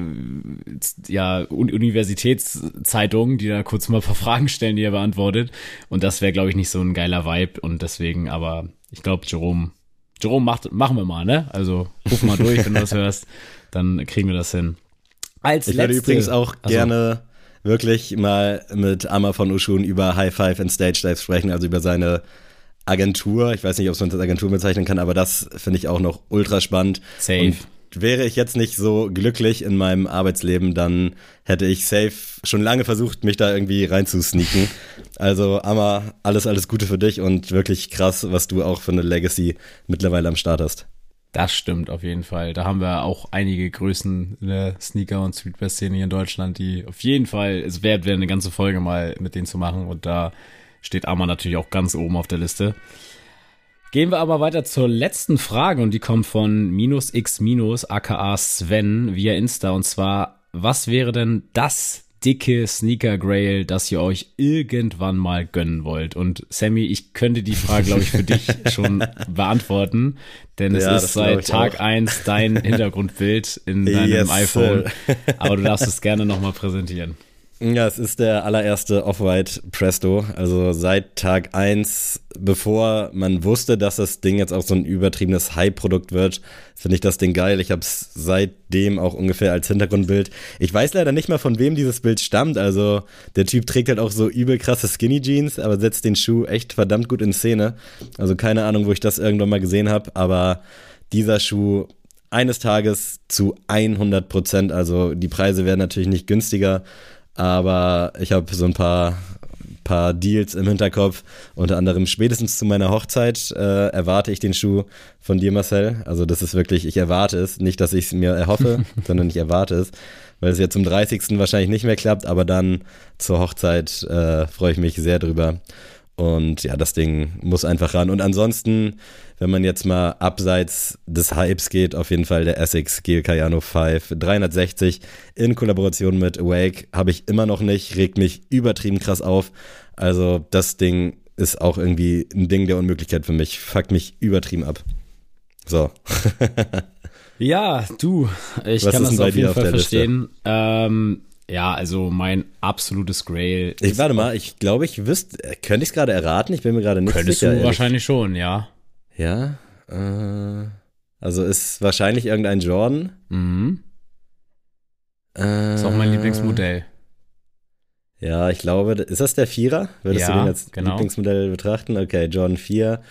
ja, Un Universitätszeitungen, die da kurz mal ein paar Fragen stellen, die er beantwortet. Und das wäre, glaube ich, nicht so ein geiler Vibe. Und deswegen, aber ich glaube, Jerome, Jerome macht, machen wir mal, ne? Also ruf mal durch, wenn du das hörst, dann kriegen wir das hin. Als ich würde letzte- übrigens auch Also, gerne wirklich mal mit Amma von Uschun über High Five and Stage Dive sprechen, also über seine Agentur. Ich weiß nicht, ob man das Agentur bezeichnen kann, aber das finde ich auch noch ultra spannend. Safe. Und wäre ich jetzt nicht so glücklich in meinem Arbeitsleben, dann hätte ich safe schon lange versucht, mich da irgendwie reinzusneaken. Also, Amma, alles, alles Gute für dich und wirklich krass, was du auch für eine Legacy mittlerweile am Start hast. Das stimmt auf jeden Fall. Da haben wir auch einige Größen in der Sneaker- und Streetwear-Szene hier in Deutschland, die auf jeden Fall es wert wäre, eine ganze Folge mal mit denen zu machen. Und da steht Amma natürlich auch ganz oben auf der Liste. Gehen wir aber weiter zur letzten Frage und die kommt von minus x minus aka Sven via Insta und zwar, was wäre denn das dicke Sneaker Grail, das ihr euch irgendwann mal gönnen wollt? Und Sammy, ich könnte die Frage, glaube ich, für dich schon beantworten, denn es Ja, ist das glaub seit Tag auch. eins dein Hintergrundbild in deinem Yes, iPhone. Aber du darfst es gerne nochmal präsentieren. Ja, es ist der allererste Off-White Presto. Also seit Tag eins, bevor man wusste, dass das Ding jetzt auch so ein übertriebenes Hype-Produkt wird, finde ich das Ding geil. Ich habe es seitdem auch ungefähr als Hintergrundbild. Ich weiß leider nicht mal, von wem dieses Bild stammt. Also der Typ trägt halt auch so übel krasse Skinny Jeans, aber setzt den Schuh echt verdammt gut in Szene. Also keine Ahnung, wo ich das irgendwann mal gesehen habe, aber dieser Schuh eines Tages zu 100 Prozent. Also die Preise werden natürlich nicht günstiger, aber ich habe so ein paar paar Deals im Hinterkopf. Unter anderem spätestens zu meiner Hochzeit äh, erwarte ich den Schuh von dir, Marcel. Also das ist wirklich, ich erwarte es. Nicht, dass ich es mir erhoffe, sondern ich erwarte es. Weil es jetzt zum 30. wahrscheinlich nicht mehr klappt, aber dann zur Hochzeit äh, freue ich mich sehr drüber. Und ja, das Ding muss einfach ran. Und ansonsten, wenn man jetzt mal abseits des Hypes geht, auf jeden Fall der Essex Gel Cayano 5 360 in Kollaboration mit Awake habe ich immer noch nicht, regt mich übertrieben krass auf. Also das Ding ist auch irgendwie ein Ding der Unmöglichkeit für mich. Fuckt mich übertrieben ab. So. ja, du, ich Was kann das auf jeden Fall verstehen. Ähm, ja, also mein absolutes Grail. Ich warte mal, ich glaube, ich wüsste, könnte ich es gerade erraten? Ich bin mir gerade nicht könntest sicher. Könntest du wahrscheinlich schon, ja. Ja, äh, also ist wahrscheinlich irgendein Jordan. Mhm. Äh, ist auch mein Lieblingsmodell. Ja, ich glaube, ist das der Vierer? Würdest ja, du den als genau. Lieblingsmodell betrachten? Okay, Jordan 4.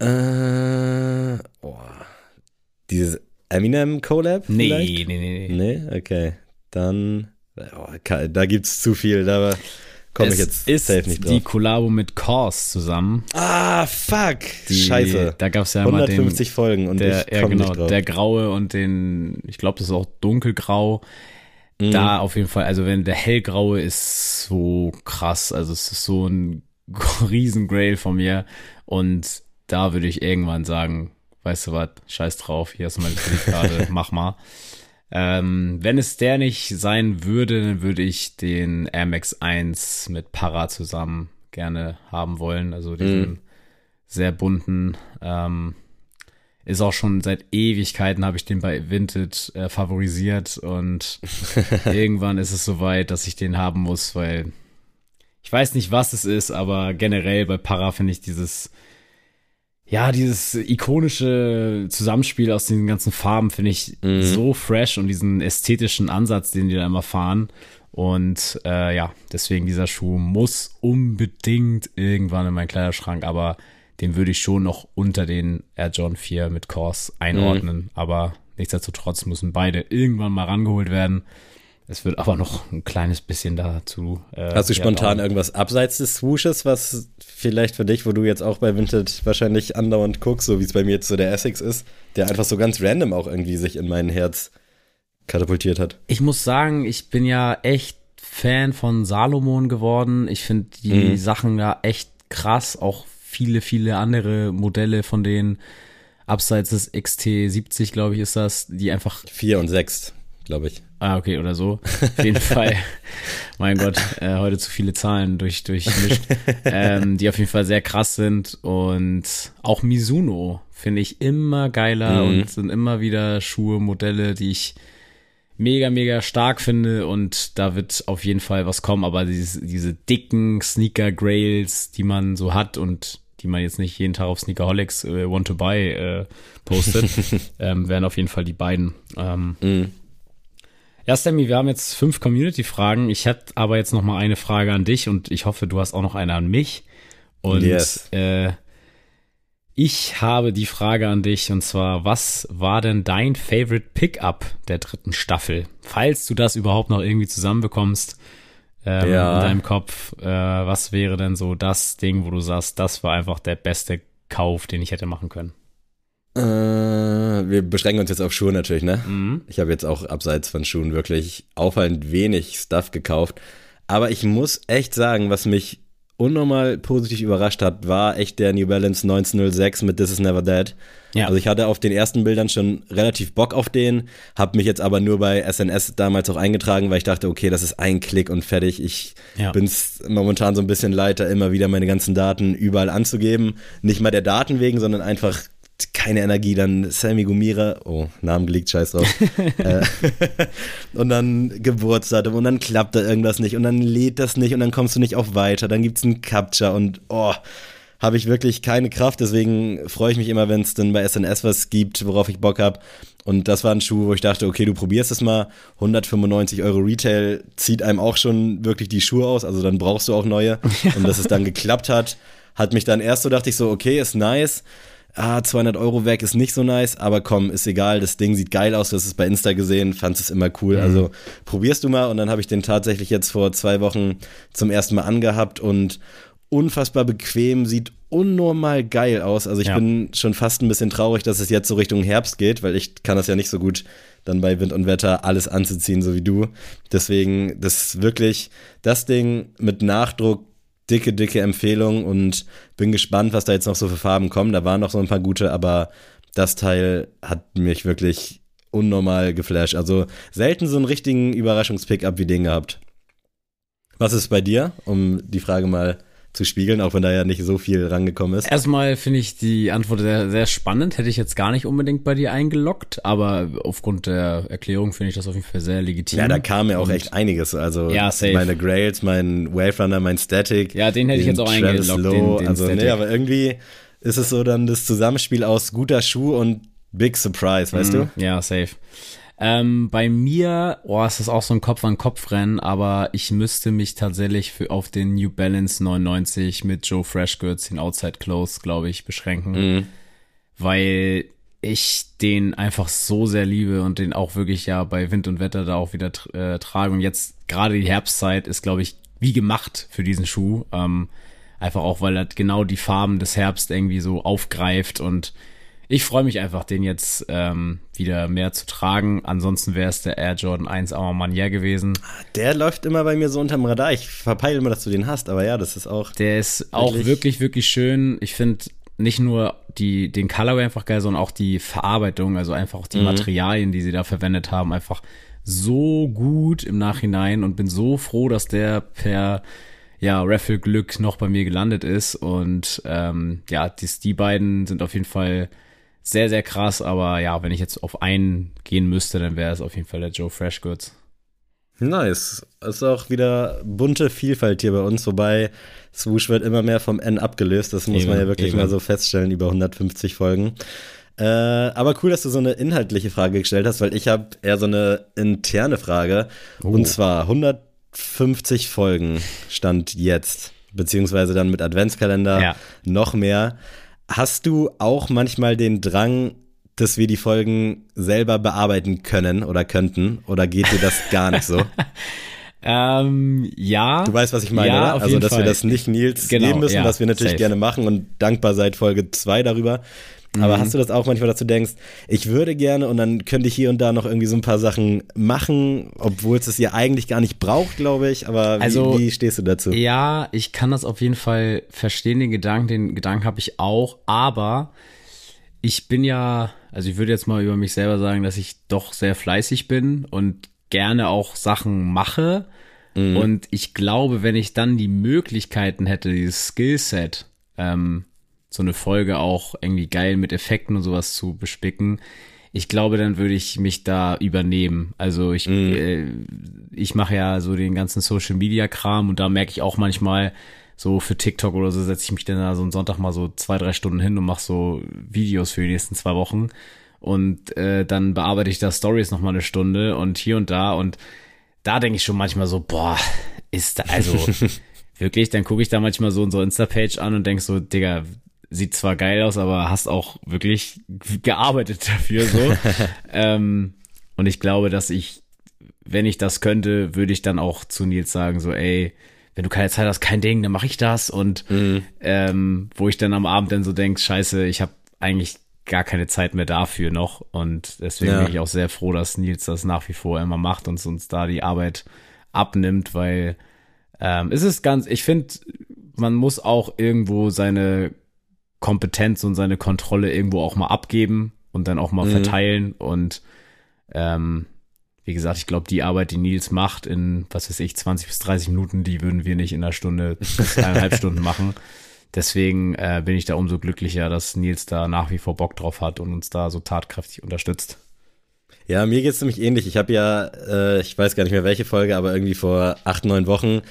Äh, oh. Dieses Eminem Collab? Nee, vielleicht? nee, nee, nee. Nee, okay dann, oh, da gibt's zu viel, da komme ich jetzt ist safe nicht drauf. die Kollabo mit Kors zusammen. Ah, fuck, die, scheiße. Da gab's ja 150 den, Folgen und der, ich ja, genau, nicht drauf. Der graue und den, ich glaube, das ist auch dunkelgrau. Mhm. Da auf jeden Fall, also wenn der hellgraue ist so krass, also es ist so ein riesen Grail von mir und da würde ich irgendwann sagen, weißt du was, scheiß drauf, hier hast du meine Kreditkarte, mach mal. Ähm, wenn es der nicht sein würde, dann würde ich den Air Max 1 mit Para zusammen gerne haben wollen. Also diesen mhm. sehr bunten. Ähm, ist auch schon seit Ewigkeiten habe ich den bei Vinted äh, favorisiert und irgendwann ist es soweit, dass ich den haben muss, weil ich weiß nicht, was es ist, aber generell bei Para finde ich dieses ja, dieses ikonische Zusammenspiel aus den ganzen Farben finde ich mhm. so fresh und diesen ästhetischen Ansatz, den die da immer fahren. Und äh, ja, deswegen dieser Schuh muss unbedingt irgendwann in meinen Kleiderschrank, aber den würde ich schon noch unter den Air John 4 mit Kors einordnen. Mhm. Aber nichtsdestotrotz müssen beide irgendwann mal rangeholt werden. Es wird aber noch ein kleines bisschen dazu. Äh, Hast du spontan irgendwas abseits des Swooshes, was vielleicht für dich, wo du jetzt auch bei Vinted wahrscheinlich andauernd guckst, so wie es bei mir jetzt so der Essex ist, der einfach so ganz random auch irgendwie sich in mein Herz katapultiert hat? Ich muss sagen, ich bin ja echt Fan von Salomon geworden. Ich finde die mhm. Sachen ja echt krass, auch viele, viele andere Modelle von denen abseits des XT70, glaube ich, ist das, die einfach. Vier und sechs glaube ich. Ah, okay, oder so. Auf jeden Fall. mein Gott, äh, heute zu viele Zahlen durch, durchmischt. ähm, die auf jeden Fall sehr krass sind. Und auch Mizuno finde ich immer geiler mhm. und sind immer wieder Schuhe, Modelle, die ich mega, mega stark finde. Und da wird auf jeden Fall was kommen. Aber dieses, diese dicken Sneaker-Grails, die man so hat und die man jetzt nicht jeden Tag auf Sneakerholics äh, Want to Buy äh, postet, ähm, wären auf jeden Fall die beiden. Ähm, mhm. Ja, Sammy, wir haben jetzt fünf Community-Fragen. Ich hätte aber jetzt noch mal eine Frage an dich und ich hoffe, du hast auch noch eine an mich. Und yes. äh, ich habe die Frage an dich und zwar, was war denn dein Favorite Pickup der dritten Staffel? Falls du das überhaupt noch irgendwie zusammenbekommst ähm, ja. in deinem Kopf, äh, was wäre denn so das Ding, wo du sagst, das war einfach der beste Kauf, den ich hätte machen können? Äh, wir beschränken uns jetzt auf Schuhe natürlich, ne? Mhm. Ich habe jetzt auch abseits von Schuhen wirklich auffallend wenig Stuff gekauft. Aber ich muss echt sagen, was mich unnormal positiv überrascht hat, war echt der New Balance 1906 mit This Is Never Dead. Ja. Also ich hatte auf den ersten Bildern schon relativ Bock auf den, habe mich jetzt aber nur bei SNS damals auch eingetragen, weil ich dachte, okay, das ist ein Klick und fertig. Ich ja. bin's momentan so ein bisschen leiter, immer wieder meine ganzen Daten überall anzugeben. Nicht mal der Daten wegen, sondern einfach keine Energie, dann Sammy Gumira, oh, Namen gelegt, scheiß drauf. äh, und dann Geburtsdatum und dann klappt da irgendwas nicht und dann lädt das nicht und dann kommst du nicht auf weiter, dann gibt's einen Capture und oh, habe ich wirklich keine Kraft, deswegen freue ich mich immer, wenn es dann bei SNS was gibt, worauf ich Bock habe. Und das war ein Schuh, wo ich dachte, okay, du probierst es mal. 195 Euro Retail zieht einem auch schon wirklich die Schuhe aus, also dann brauchst du auch neue. Und dass es dann geklappt hat, hat mich dann erst so, dachte ich so, okay, ist nice. Ah, 200 Euro weg ist nicht so nice, aber komm, ist egal, das Ding sieht geil aus, du hast es bei Insta gesehen, fandest es immer cool, mhm. also probierst du mal und dann habe ich den tatsächlich jetzt vor zwei Wochen zum ersten Mal angehabt und unfassbar bequem, sieht unnormal geil aus. Also ich ja. bin schon fast ein bisschen traurig, dass es jetzt so Richtung Herbst geht, weil ich kann das ja nicht so gut dann bei Wind und Wetter alles anzuziehen, so wie du. Deswegen, das ist wirklich das Ding mit Nachdruck, dicke, dicke Empfehlung und bin gespannt, was da jetzt noch so für Farben kommen. Da waren noch so ein paar gute, aber das Teil hat mich wirklich unnormal geflasht. Also selten so einen richtigen Überraschungspick-up wie den gehabt. Was ist bei dir, um die Frage mal zu spiegeln, auch wenn da ja nicht so viel rangekommen ist. Erstmal finde ich die Antwort sehr, sehr spannend. Hätte ich jetzt gar nicht unbedingt bei dir eingeloggt, aber aufgrund der Erklärung finde ich das auf jeden Fall sehr legitim. Ja, da kam ja auch Und echt einiges. Also ja, meine Grails, mein Wave Runner, mein Static. Ja, den hätte ich jetzt auch eingeloggt. Den, den also, Static. nee, aber irgendwie ist es so dann das Zusammenspiel aus guter Schuh und Big Surprise, weißt mm, du? Ja, safe. Ähm, bei mir, oh, ist das auch so ein Kopf-an-Kopf-Rennen, aber ich müsste mich tatsächlich für, auf den New Balance 99 mit Joe Freshgirls, den Outside Close, glaube ich, beschränken. Mhm. Weil ich den einfach so sehr liebe und den auch wirklich ja bei Wind und Wetter da auch wieder äh, trage. Und jetzt gerade die Herbstzeit ist, glaube ich, wie gemacht für diesen Schuh. Ähm, einfach auch, weil er genau die Farben des Herbst irgendwie so aufgreift und ich freue mich einfach, den jetzt ähm, wieder mehr zu tragen. Ansonsten wäre es der Air Jordan 1 Armor Manier gewesen. Der läuft immer bei mir so unterm Radar. Ich verpeile immer, dass du den hast, aber ja, das ist auch. Der ist wirklich auch wirklich, wirklich schön. Ich finde nicht nur die, den Colorway einfach geil, sondern auch die Verarbeitung, also einfach auch die mhm. Materialien, die sie da verwendet haben, einfach so gut im Nachhinein und bin so froh, dass der per ja, Raffle Glück noch bei mir gelandet ist. Und ähm, ja, dies, die beiden sind auf jeden Fall sehr, sehr krass, aber ja, wenn ich jetzt auf einen gehen müsste, dann wäre es auf jeden Fall der Joe Freshgoods. Nice. Ist auch wieder bunte Vielfalt hier bei uns, wobei Swoosh wird immer mehr vom N abgelöst. Das muss eben, man ja wirklich eben. mal so feststellen über 150 Folgen. Äh, aber cool, dass du so eine inhaltliche Frage gestellt hast, weil ich habe eher so eine interne Frage. Oh. Und zwar 150 Folgen stand jetzt, beziehungsweise dann mit Adventskalender ja. noch mehr. Hast du auch manchmal den Drang, dass wir die Folgen selber bearbeiten können oder könnten? Oder geht dir das gar nicht so? ähm, ja. Du weißt, was ich meine, ja, oder? Also, dass Fall. wir das nicht Nils genau, geben müssen, ja, was wir natürlich safe. gerne machen und dankbar seit Folge zwei darüber. Aber mhm. hast du das auch manchmal, dass du denkst, ich würde gerne und dann könnte ich hier und da noch irgendwie so ein paar Sachen machen, obwohl es es ja eigentlich gar nicht braucht, glaube ich. Aber wie, also, wie stehst du dazu? Ja, ich kann das auf jeden Fall verstehen, den Gedanken. Den Gedanken habe ich auch. Aber ich bin ja, also ich würde jetzt mal über mich selber sagen, dass ich doch sehr fleißig bin und gerne auch Sachen mache. Mhm. Und ich glaube, wenn ich dann die Möglichkeiten hätte, dieses Skillset, ähm, so eine Folge auch irgendwie geil mit Effekten und sowas zu bespicken, ich glaube, dann würde ich mich da übernehmen. Also ich, mm. äh, ich mache ja so den ganzen Social Media Kram und da merke ich auch manchmal, so für TikTok oder so setze ich mich dann da so einen Sonntag mal so zwei, drei Stunden hin und mache so Videos für die nächsten zwei Wochen. Und äh, dann bearbeite ich da Stories noch mal eine Stunde und hier und da. Und da denke ich schon manchmal so, boah, ist da, also wirklich, dann gucke ich da manchmal so unsere Insta-Page an und denk so, Digga, sieht zwar geil aus, aber hast auch wirklich gearbeitet dafür so. ähm, und ich glaube, dass ich, wenn ich das könnte, würde ich dann auch zu Nils sagen, so, ey, wenn du keine Zeit hast, kein Ding, dann mache ich das. Und mhm. ähm, wo ich dann am Abend dann so denk, scheiße, ich habe eigentlich gar keine Zeit mehr dafür noch. Und deswegen ja. bin ich auch sehr froh, dass Nils das nach wie vor immer macht und uns da die Arbeit abnimmt, weil ähm, es ist ganz, ich finde, man muss auch irgendwo seine Kompetenz und seine Kontrolle irgendwo auch mal abgeben und dann auch mal mhm. verteilen. Und ähm, wie gesagt, ich glaube, die Arbeit, die Nils macht in, was weiß ich, 20 bis 30 Minuten, die würden wir nicht in einer Stunde, eineinhalb Stunden machen. Deswegen äh, bin ich da umso glücklicher, dass Nils da nach wie vor Bock drauf hat und uns da so tatkräftig unterstützt. Ja, mir geht's nämlich ähnlich. Ich habe ja, äh, ich weiß gar nicht mehr welche Folge, aber irgendwie vor acht, neun Wochen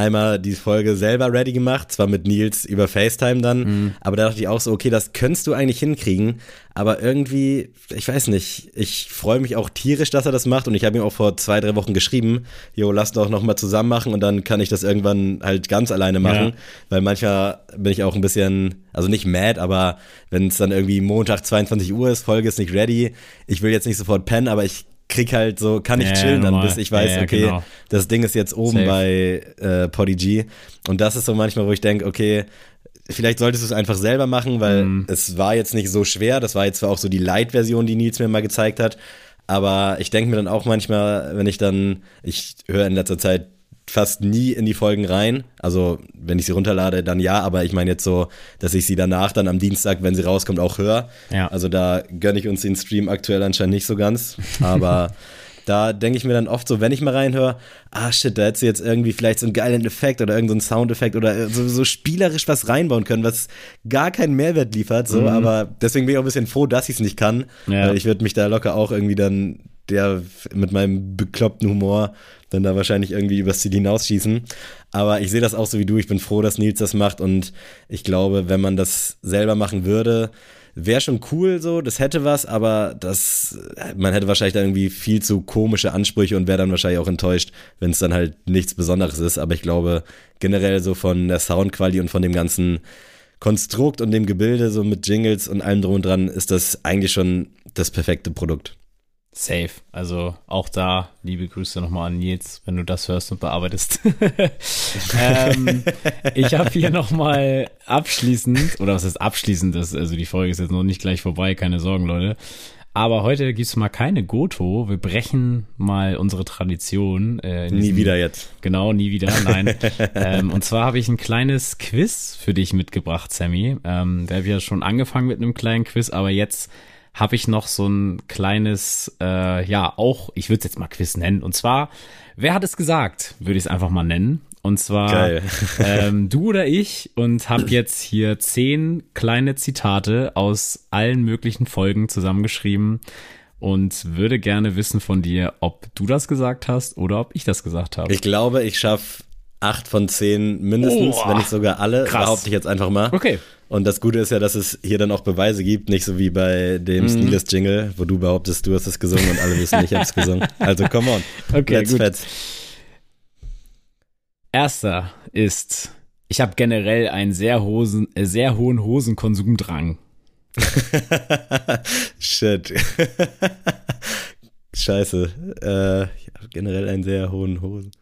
einmal die Folge selber ready gemacht, zwar mit Nils über FaceTime dann, Mhm. aber da dachte ich auch so, okay, das könntest du eigentlich hinkriegen, aber irgendwie, ich weiß nicht, ich freue mich auch tierisch, dass er das macht und ich habe ihm auch vor zwei, drei Wochen geschrieben, jo, lass doch noch mal zusammen machen und dann kann ich das irgendwann halt ganz alleine machen, Ja. weil manchmal bin ich auch ein bisschen, also nicht mad, aber wenn es dann irgendwie Montag 22 Uhr ist, Folge ist nicht ready, ich will jetzt nicht sofort pennen, aber ich krieg halt so, kann ich chillen dann, normal. bis ich weiß, okay, genau. das Ding ist jetzt oben Safe. bei äh, Podigy. Und das ist so manchmal, wo ich denke, okay, vielleicht solltest du es einfach selber machen, weil Mhm. es war jetzt nicht so schwer. Das war jetzt zwar auch so die Light-Version, die Nils mir mal gezeigt hat. Aber ich denke mir dann auch manchmal, wenn ich dann, ich höre in letzter Zeit fast nie in die Folgen rein. Also wenn ich sie runterlade, dann ja, aber ich meine jetzt so, dass ich sie danach dann am Dienstag, wenn sie rauskommt, auch höre. Ja. Also da gönne ich uns den Stream aktuell anscheinend nicht so ganz. Aber da denke ich mir dann oft so, wenn ich mal reinhöre, ah shit, da hättest du jetzt irgendwie vielleicht so einen geilen Effekt oder irgendeinen so einen Soundeffekt oder so, so spielerisch was reinbauen können, was gar keinen Mehrwert liefert. So, aber deswegen bin ich auch ein bisschen froh, dass ich es nicht kann. Ja. Weil ich würde mich da locker auch irgendwie dann der mit meinem bekloppten Humor dann da wahrscheinlich irgendwie übers Ziel hinausschießen. Aber ich sehe das auch so wie du. Ich bin froh, dass Nils das macht und ich glaube, wenn man das selber machen würde, wäre schon cool so, das hätte was, aber das, man hätte wahrscheinlich dann irgendwie viel zu komische Ansprüche und wäre dann wahrscheinlich auch enttäuscht, wenn es dann halt nichts Besonderes ist. Aber ich glaube, generell so von der Soundqualität und von dem ganzen Konstrukt und dem Gebilde, so mit Jingles und allem drum und dran, ist das eigentlich schon das perfekte Produkt. Safe. Also auch da liebe Grüße nochmal an Nils, wenn du das hörst und bearbeitest. ähm, ich habe hier nochmal abschließend, oder was ist abschließend, das, also die Folge ist jetzt noch nicht gleich vorbei, keine Sorgen, Leute. Aber heute gibt's mal keine Goto. Wir brechen mal unsere Tradition. Äh, Nie diesem- wieder jetzt. Genau, nie wieder, nein. ähm, und zwar habe ich ein kleines Quiz für dich mitgebracht, Sammy. Ähm, wir haben ja schon angefangen mit einem kleinen Quiz, aber jetzt habe ich noch so ein kleines, äh, ja, auch, ich würde es jetzt mal Quiz nennen. Und zwar, wer hat es gesagt, würde ich es einfach mal nennen. Und zwar ähm, du oder ich und habe jetzt hier zehn kleine Zitate aus allen möglichen Folgen zusammengeschrieben und würde gerne wissen von dir, ob du das gesagt hast oder ob ich das gesagt habe. Ich glaube, ich schaffe acht von zehn mindestens, Oh, wenn nicht sogar alle, krass. behaupte ich jetzt einfach mal. Okay. Und das Gute ist ja, dass es hier dann auch Beweise gibt, nicht so wie bei Mhm. dem Sneeless-Jingle, wo du behauptest, du hast es gesungen und alle wissen, ich habe es gesungen. Also come on, Okay, let's gut. fetz. Erster ist, ich habe generell einen sehr, Hosen, äh, sehr hohen Hosenkonsumdrang. Shit. Scheiße. Äh, ich habe generell einen sehr hohen Hosen.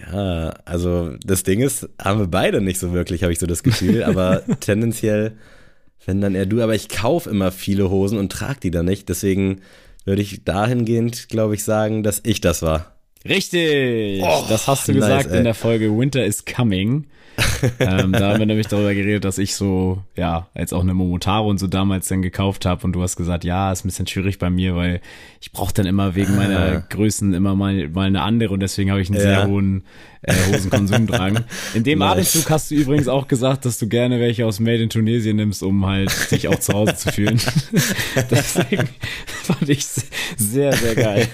Ja, also das Ding ist, haben wir beide nicht so wirklich, habe ich so das Gefühl, aber tendenziell, wenn dann eher du, aber ich kaufe immer viele Hosen und trage die dann nicht, deswegen würde ich dahingehend, glaube ich, sagen, dass ich das war. Richtig! Oh, das hast du nice, gesagt ey. in der Folge Winter is Coming. ähm, da haben wir nämlich darüber geredet, dass ich so, ja, jetzt auch eine Momotaro und so damals dann gekauft habe und du hast gesagt, ja, ist ein bisschen schwierig bei mir, weil ich brauche dann immer wegen meiner Ah. Größen immer mal, mal eine andere und deswegen habe ich einen Ja. sehr hohen äh, Hosenkonsumdrang. In dem Nice. Atemzug hast du übrigens auch gesagt, dass du gerne welche aus Made in Tunesien nimmst, um halt dich auch zu Hause zu fühlen. deswegen fand ich sehr, sehr geil.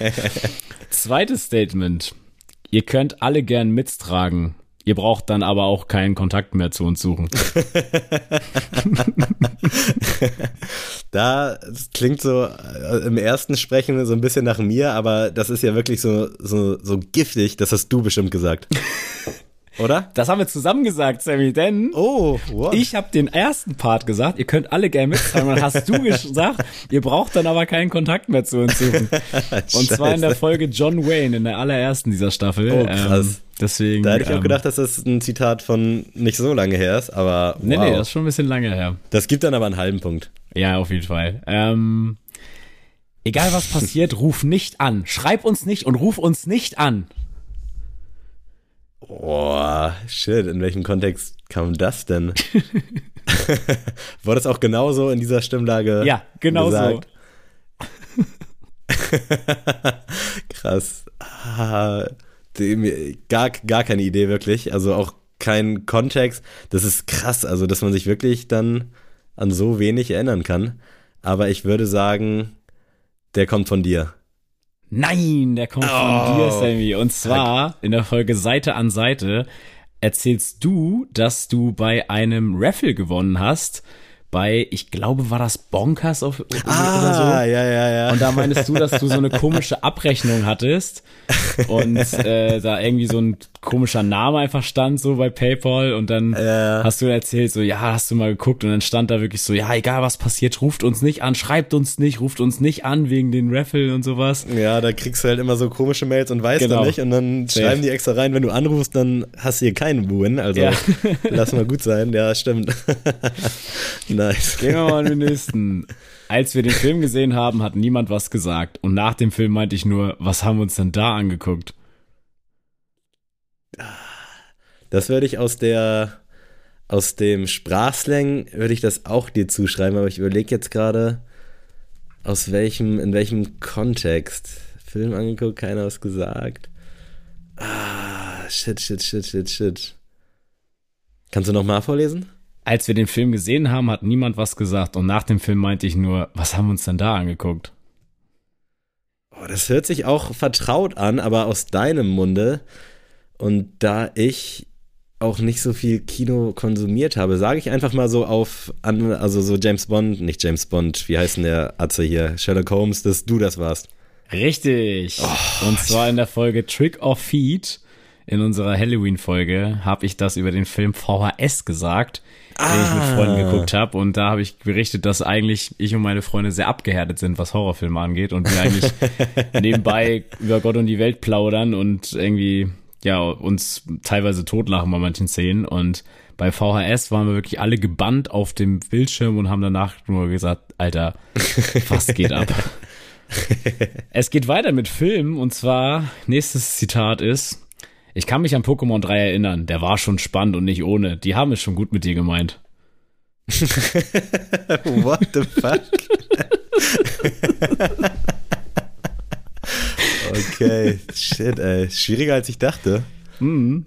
Zweites Statement. Ihr könnt alle gern mittragen. Ihr braucht dann aber auch keinen Kontakt mehr zu uns suchen. Da das klingt so äh, im ersten Sprechen so ein bisschen nach mir, aber das ist ja wirklich so, so, so giftig, das hast du bestimmt gesagt. Oder? Das haben wir zusammen gesagt, Sammy, denn Oh, what? ich habe den ersten Part gesagt, ihr könnt alle gern mittragen. Und dann hast du gesagt, ihr braucht dann aber keinen Kontakt mehr zu uns suchen. Und zwar in der. Folge John Wayne, in der allerersten dieser Staffel. Oh, krass. Ähm, deswegen. Da hätte ich auch ähm, gedacht, dass das ein Zitat von nicht so lange her ist, aber wow. Nee, nee, das ist schon ein bisschen lange her. das gibt dann aber einen halben Punkt. Ja, auf jeden Fall. Ähm, egal was passiert, ruf nicht an. Schreib uns nicht und ruf uns nicht an. Boah, shit, in welchem Kontext kam das denn? Wurde das auch genauso in dieser Stimmlage Ja, genau gesagt? Krass. Ah, gar, gar keine Idee wirklich. Also auch kein Kontext. Das ist krass, also dass man sich wirklich dann an so wenig erinnern kann. Aber ich würde sagen, der kommt von dir. Nein, der kommt von Oh, dir, Sammy. Und zwar in der Folge Seite an Seite. erzählst du, dass du bei einem Raffle gewonnen hast bei, ich glaube, war das Bonkers auf, ah, oder so. ja, ja, ja. Und da meinst du, dass du so eine komische Abrechnung hattest und äh, da irgendwie so ein komischer Name einfach stand so bei PayPal und dann ja. hast du erzählt so, ja, hast du mal geguckt und dann stand da wirklich so, ja, egal was passiert, ruft uns nicht an, schreibt uns nicht, ruft uns nicht an wegen den Raffle und sowas. Ja, da kriegst du halt immer so komische Mails und weißt genau. dann nicht und dann Safe. schreiben die extra rein, wenn du anrufst, dann hast du hier keinen Win, also ja. lass mal gut sein, ja, stimmt. nice. Gehen wir mal in den nächsten. Als wir den Film gesehen haben, hat niemand was gesagt. Und nach dem Film meinte ich nur, was haben wir uns denn da angeguckt? Das würde ich aus der, aus dem Sprachslang würde ich das auch dir zuschreiben, aber ich überlege jetzt gerade, aus welchem, in welchem Kontext. Film angeguckt, keiner was gesagt. Ah, shit, shit, shit, shit, shit. Kannst du nochmal vorlesen? Als wir den Film gesehen haben, hat niemand was gesagt und nach dem Film meinte ich nur, was haben wir uns denn da angeguckt? Oh, das hört sich auch vertraut an, aber aus deinem Munde und da ich auch nicht so viel Kino konsumiert habe, sage ich einfach mal so auf, also so James Bond, nicht James Bond, wie heißt denn der Atze hier? Sherlock Holmes, dass du das warst. Richtig. Oh, und zwar in der Folge Trick or Feed, in unserer Halloween-Folge, habe ich das über den Film VHS gesagt, ah. den ich mit Freunden ah. geguckt habe. Und da habe ich berichtet, dass eigentlich ich und meine Freunde sehr abgehärtet sind, was Horrorfilme angeht. Und wir eigentlich nebenbei über Gott und die Welt plaudern und irgendwie ja, uns teilweise totlachen bei manchen Szenen und bei VHS waren wir wirklich alle gebannt auf dem Bildschirm und haben danach nur gesagt, Alter, was geht ab? es geht weiter mit Filmen und zwar, nächstes Zitat ist, ich kann mich an Pokémon 3 erinnern, der war schon spannend und nicht ohne. Die haben es schon gut mit dir gemeint. What the fuck? Okay, shit, ey. Schwieriger als ich dachte. Mhm.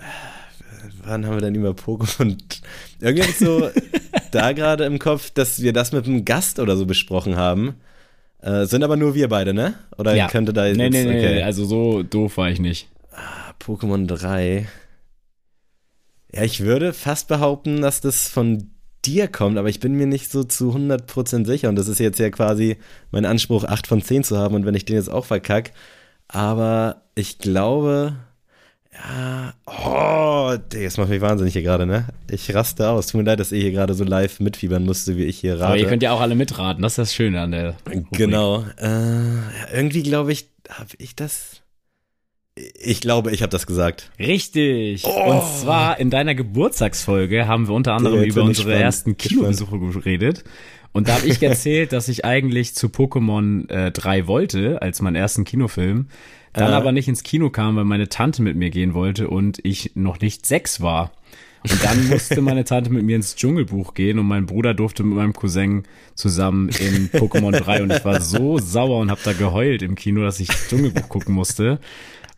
Wann haben wir denn über Pokémon? Irgendwie ich so da gerade im Kopf, dass wir das mit einem Gast oder so besprochen haben. Äh, sind aber nur wir beide, ne? Oder ja. könnte da jetzt. Nee, nee, okay. nee, also so doof war ich nicht. Pokémon 3. Ja, ich würde fast behaupten, dass das von dir kommt, aber ich bin mir nicht so zu 100% sicher. Und das ist jetzt ja quasi mein Anspruch, 8 von 10 zu haben. Und wenn ich den jetzt auch verkacke, aber ich glaube, ja, oh, das macht mich wahnsinnig hier gerade, ne? Ich raste aus. Tut mir leid, dass ihr hier gerade so live mitfiebern musste, wie ich hier rate. Aber ihr könnt ja auch alle mitraten, das ist das Schöne an der. Rubrik. Genau. Äh, irgendwie glaube ich, habe ich das. Ich glaube, ich habe das gesagt. Richtig. Oh. Und zwar in deiner Geburtstagsfolge haben wir unter anderem über unsere spannend. ersten Kinobesuche geredet. Und da habe ich erzählt, dass ich eigentlich zu Pokémon äh, 3 wollte, als meinen ersten Kinofilm. Dann äh. aber nicht ins Kino kam, weil meine Tante mit mir gehen wollte und ich noch nicht sechs war. Und dann musste meine Tante mit mir ins Dschungelbuch gehen und mein Bruder durfte mit meinem Cousin zusammen in Pokémon 3 und ich war so sauer und habe da geheult im Kino, dass ich Dschungelbuch gucken musste.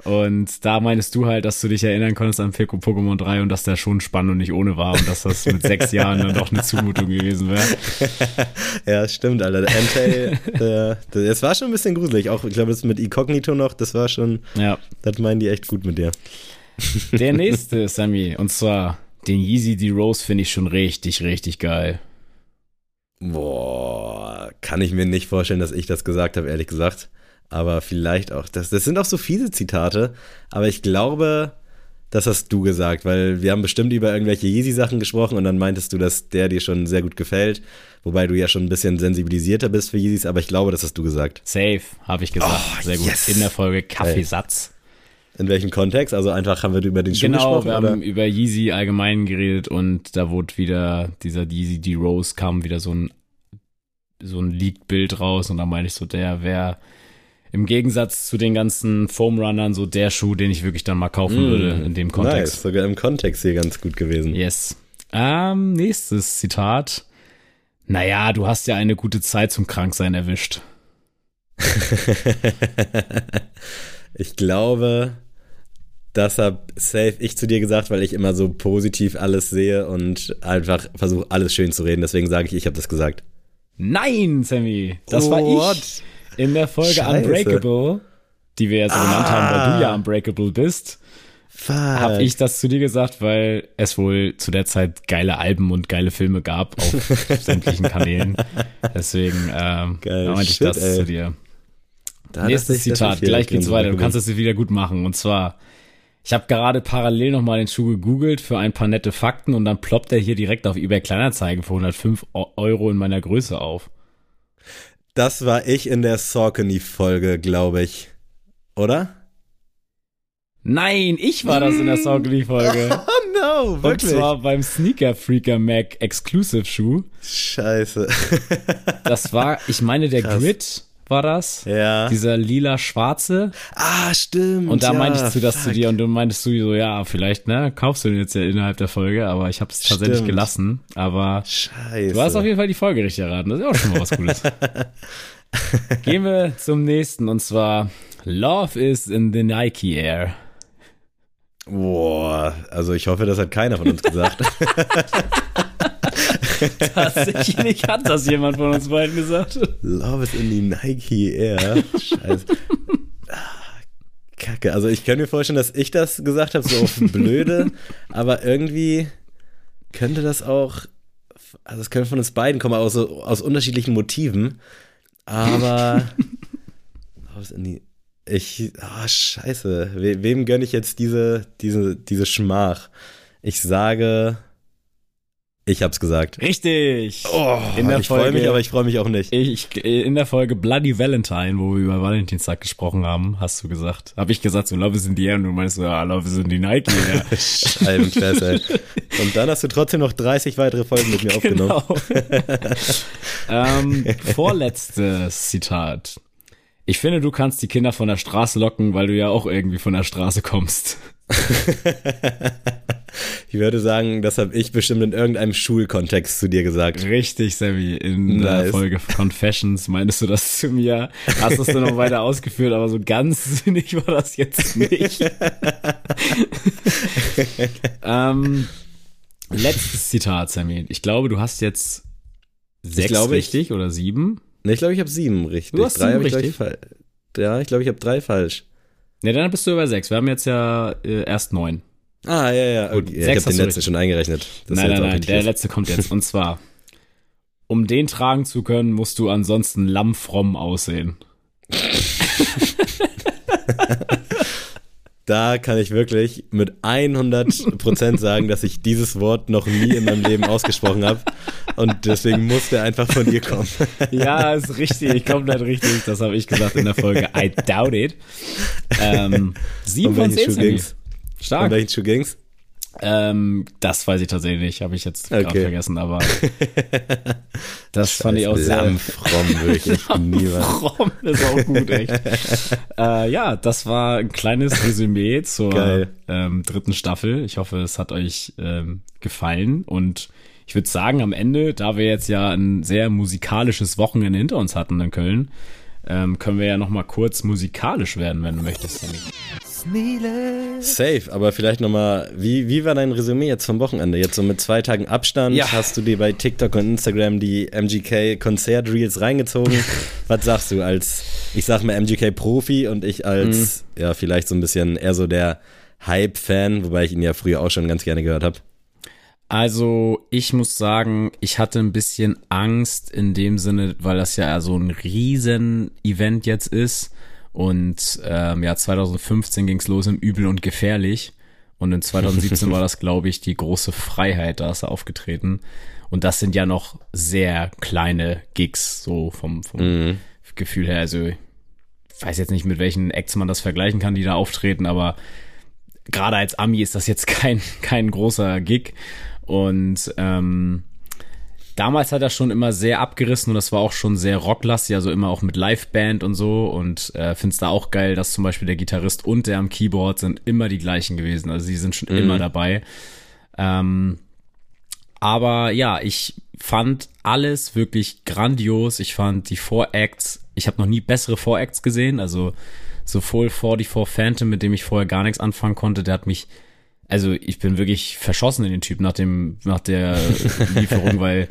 Und da meinst du halt, dass du dich erinnern konntest an Pokémon 3 und dass der schon spannend und nicht ohne war und dass das mit sechs Jahren dann doch eine Zumutung gewesen wäre. ja, stimmt, Alter. Der Entei, der, der, es war schon ein bisschen gruselig. Auch, ich glaube, das mit Incognito noch, das war schon, ja. das meinen die echt gut mit dir. Der nächste, Sammy, und zwar den Yeezy D-Rose finde ich schon richtig, richtig geil. Boah, kann ich mir nicht vorstellen, dass ich das gesagt habe, ehrlich gesagt aber vielleicht auch, das, das sind auch so viele Zitate, aber ich glaube, das hast du gesagt, weil wir haben bestimmt über irgendwelche Yeezy-Sachen gesprochen und dann meintest du, dass der dir schon sehr gut gefällt, wobei du ja schon ein bisschen sensibilisierter bist für Yeezys, aber ich glaube, das hast du gesagt. Safe, habe ich gesagt. Oh, sehr gut. Yes. In der Folge Kaffeesatz. In welchem Kontext? Also einfach haben wir über den Schuh genau, gesprochen? Genau, wir haben über Yeezy allgemein geredet und da wurde wieder dieser Yeezy D-Rose kam wieder so ein so ein Leaked-Bild raus und da meine ich so, der wäre im Gegensatz zu den ganzen Foam Runnern so der Schuh, den ich wirklich dann mal kaufen mm, würde in dem Kontext. Nice, sogar im Kontext hier ganz gut gewesen. Yes. Ähm, nächstes Zitat. Naja, du hast ja eine gute Zeit zum Kranksein erwischt. ich glaube, das hab safe ich zu dir gesagt, weil ich immer so positiv alles sehe und einfach versuche, alles schön zu reden. Deswegen sage ich, ich habe das gesagt. Nein, Sammy, das What? war ich. In der Folge Scheiße. Unbreakable, die wir ja so ah. genannt haben, weil du ja ah. Unbreakable bist, habe ich das zu dir gesagt, weil es wohl zu der Zeit geile Alben und geile Filme gab auf sämtlichen Kanälen. Deswegen ähm, Geil, meinte ich das ey. zu dir. Da Nächstes Zitat, gleich geht's weiter. Du kannst es wieder gut machen. Und zwar, ich habe gerade parallel nochmal den Schuh gegoogelt für ein paar nette Fakten und dann ploppt er hier direkt auf eBay Kleinanzeigen für 105 Eu- Euro in meiner Größe auf. Das war ich in der Saucony-Folge, glaube ich. Oder? Nein, ich war das in der Saucony-Folge. Oh no, Und zwar beim Sneaker Freaker Mac Exclusive Schuh. Scheiße. Das war, ich meine, der Krass. Grid war das. ja. Dieser lila-schwarze. ah, stimmt. Und da ja, meinte ich zu das zu fuck. dir und du meintest du so, ja, vielleicht, ne, kaufst du den jetzt ja innerhalb der Folge, aber ich habe es tatsächlich Stimmt. gelassen. Aber Scheiße. du hast auf jeden Fall die Folge richtig erraten. Das ist auch schon mal was Cooles. Gehen wir zum nächsten und zwar Love is in the Nike Air. Boah, also ich hoffe, das hat keiner von uns gesagt. Tatsächlich hat das jemand von uns beiden gesagt. Love is in die Nike Air. Scheiße. Ah, Kacke. Also ich kann mir vorstellen, dass ich das gesagt habe, so auf blöde, aber irgendwie könnte das auch, also es könnte von uns beiden kommen, aus, so, aus unterschiedlichen Motiven. Aber ich, ah, scheiße. We, wem gönne ich jetzt diese, diese, diese Schmach? Ich sage, ich hab's gesagt. Richtig. Oh, In der ich freue mich, aber ich freue mich auch nicht. Ich, in der Folge Bloody Valentine, wo wir über Valentinstag gesprochen haben, hast du gesagt, habe ich gesagt, so Love is in the Air und du meinst so, ja, Love is in the Nike Air. Scheibenkleister. ey. Und dann hast du trotzdem noch 30 weitere Folgen mit mir aufgenommen. Genau. ähm, vorletztes Zitat. Ich finde, du kannst die Kinder von der Straße locken, weil du ja auch irgendwie von der Straße kommst. Ich würde sagen, das habe ich bestimmt in irgendeinem Schulkontext zu dir gesagt. Richtig, Sammy. In der Nice. Folge Confessions meintest du das zu mir. Hast es dann noch weiter ausgeführt, aber so ganz sinnig war das jetzt nicht. ähm, letztes Zitat, Sammy. Ich glaube, du hast jetzt sechs glaube, ich- richtig oder sieben. Ne, ich glaube, ich habe sieben richtig. Du hast drei sieben ich, glaub ich, richtig? fall- Ja, ich glaube, ich habe drei falsch. Ne, dann bist du über sechs. Wir haben jetzt ja äh, erst neun. Ah, ja, ja. Gut, Okay. sechs ich habe den letzten schon eingerechnet. Das nein, nein, nein, der ist. letzte kommt jetzt. Und zwar, um den tragen zu können, musst du ansonsten lammfromm aussehen. Da kann ich wirklich mit 100% sagen, dass ich dieses Wort noch nie in meinem Leben ausgesprochen habe. Und deswegen muss der einfach von dir kommen. Ja, ist richtig, komplett richtig. Das habe ich gesagt in der Folge I Doubt It. Ähm, sieben von zehn, Stark. welchen Schuh ging's? Ähm, das weiß ich tatsächlich nicht, habe ich jetzt gerade Okay. vergessen, aber das fand ich auch sehr Lammfromm, wirklich. Fromm. ist auch gut, echt. äh, ja, das war ein kleines Resümee zur ähm, dritten Staffel. Ich hoffe, es hat euch ähm, gefallen und ich würde sagen, am Ende, da wir jetzt ja ein sehr musikalisches Wochenende hinter uns hatten in Köln, ähm, können wir ja noch mal kurz musikalisch werden, wenn du möchtest, Sammy. Safe, aber vielleicht nochmal, wie, wie war dein Resümee jetzt vom Wochenende? Jetzt so mit zwei Tagen Abstand, Ja. hast du dir bei TikTok und Instagram die MGK Konzertreels reingezogen? Was sagst du als, ich sag mal MGK Profi und ich als, Mhm. ja, vielleicht so ein bisschen eher so der Hype-Fan, wobei ich ihn ja früher auch schon ganz gerne gehört habe. Also, ich muss sagen, ich hatte ein bisschen Angst in dem Sinne, weil das ja so ein riesen Event jetzt ist. Und ähm, ja, 2015 ging's los im Übel und Gefährlich. Und in 2017 war das, glaube ich, die große Freiheit, da ist er aufgetreten. Und das sind ja noch sehr kleine Gigs, so vom, vom Gefühl her. Also, ich weiß jetzt nicht, mit welchen Acts man das vergleichen kann, die da auftreten, aber gerade als Ami ist das jetzt kein, kein großer Gig. Und ähm, damals hat er schon immer sehr abgerissen und das war auch schon sehr rocklastig, also immer auch mit Liveband und so. Und äh, find's da auch geil, dass zum Beispiel der Gitarrist und der am Keyboard sind immer die gleichen gewesen. Also sie sind schon immer dabei. Ähm, aber ja, ich fand alles wirklich grandios. Ich fand die Four-Acts, ich habe noch nie bessere Four-Acts gesehen. Also sowohl 44 Phantom, mit dem ich vorher gar nichts anfangen konnte, der hat mich, also ich bin wirklich verschossen in den Typ nach dem, nach der Lieferung, weil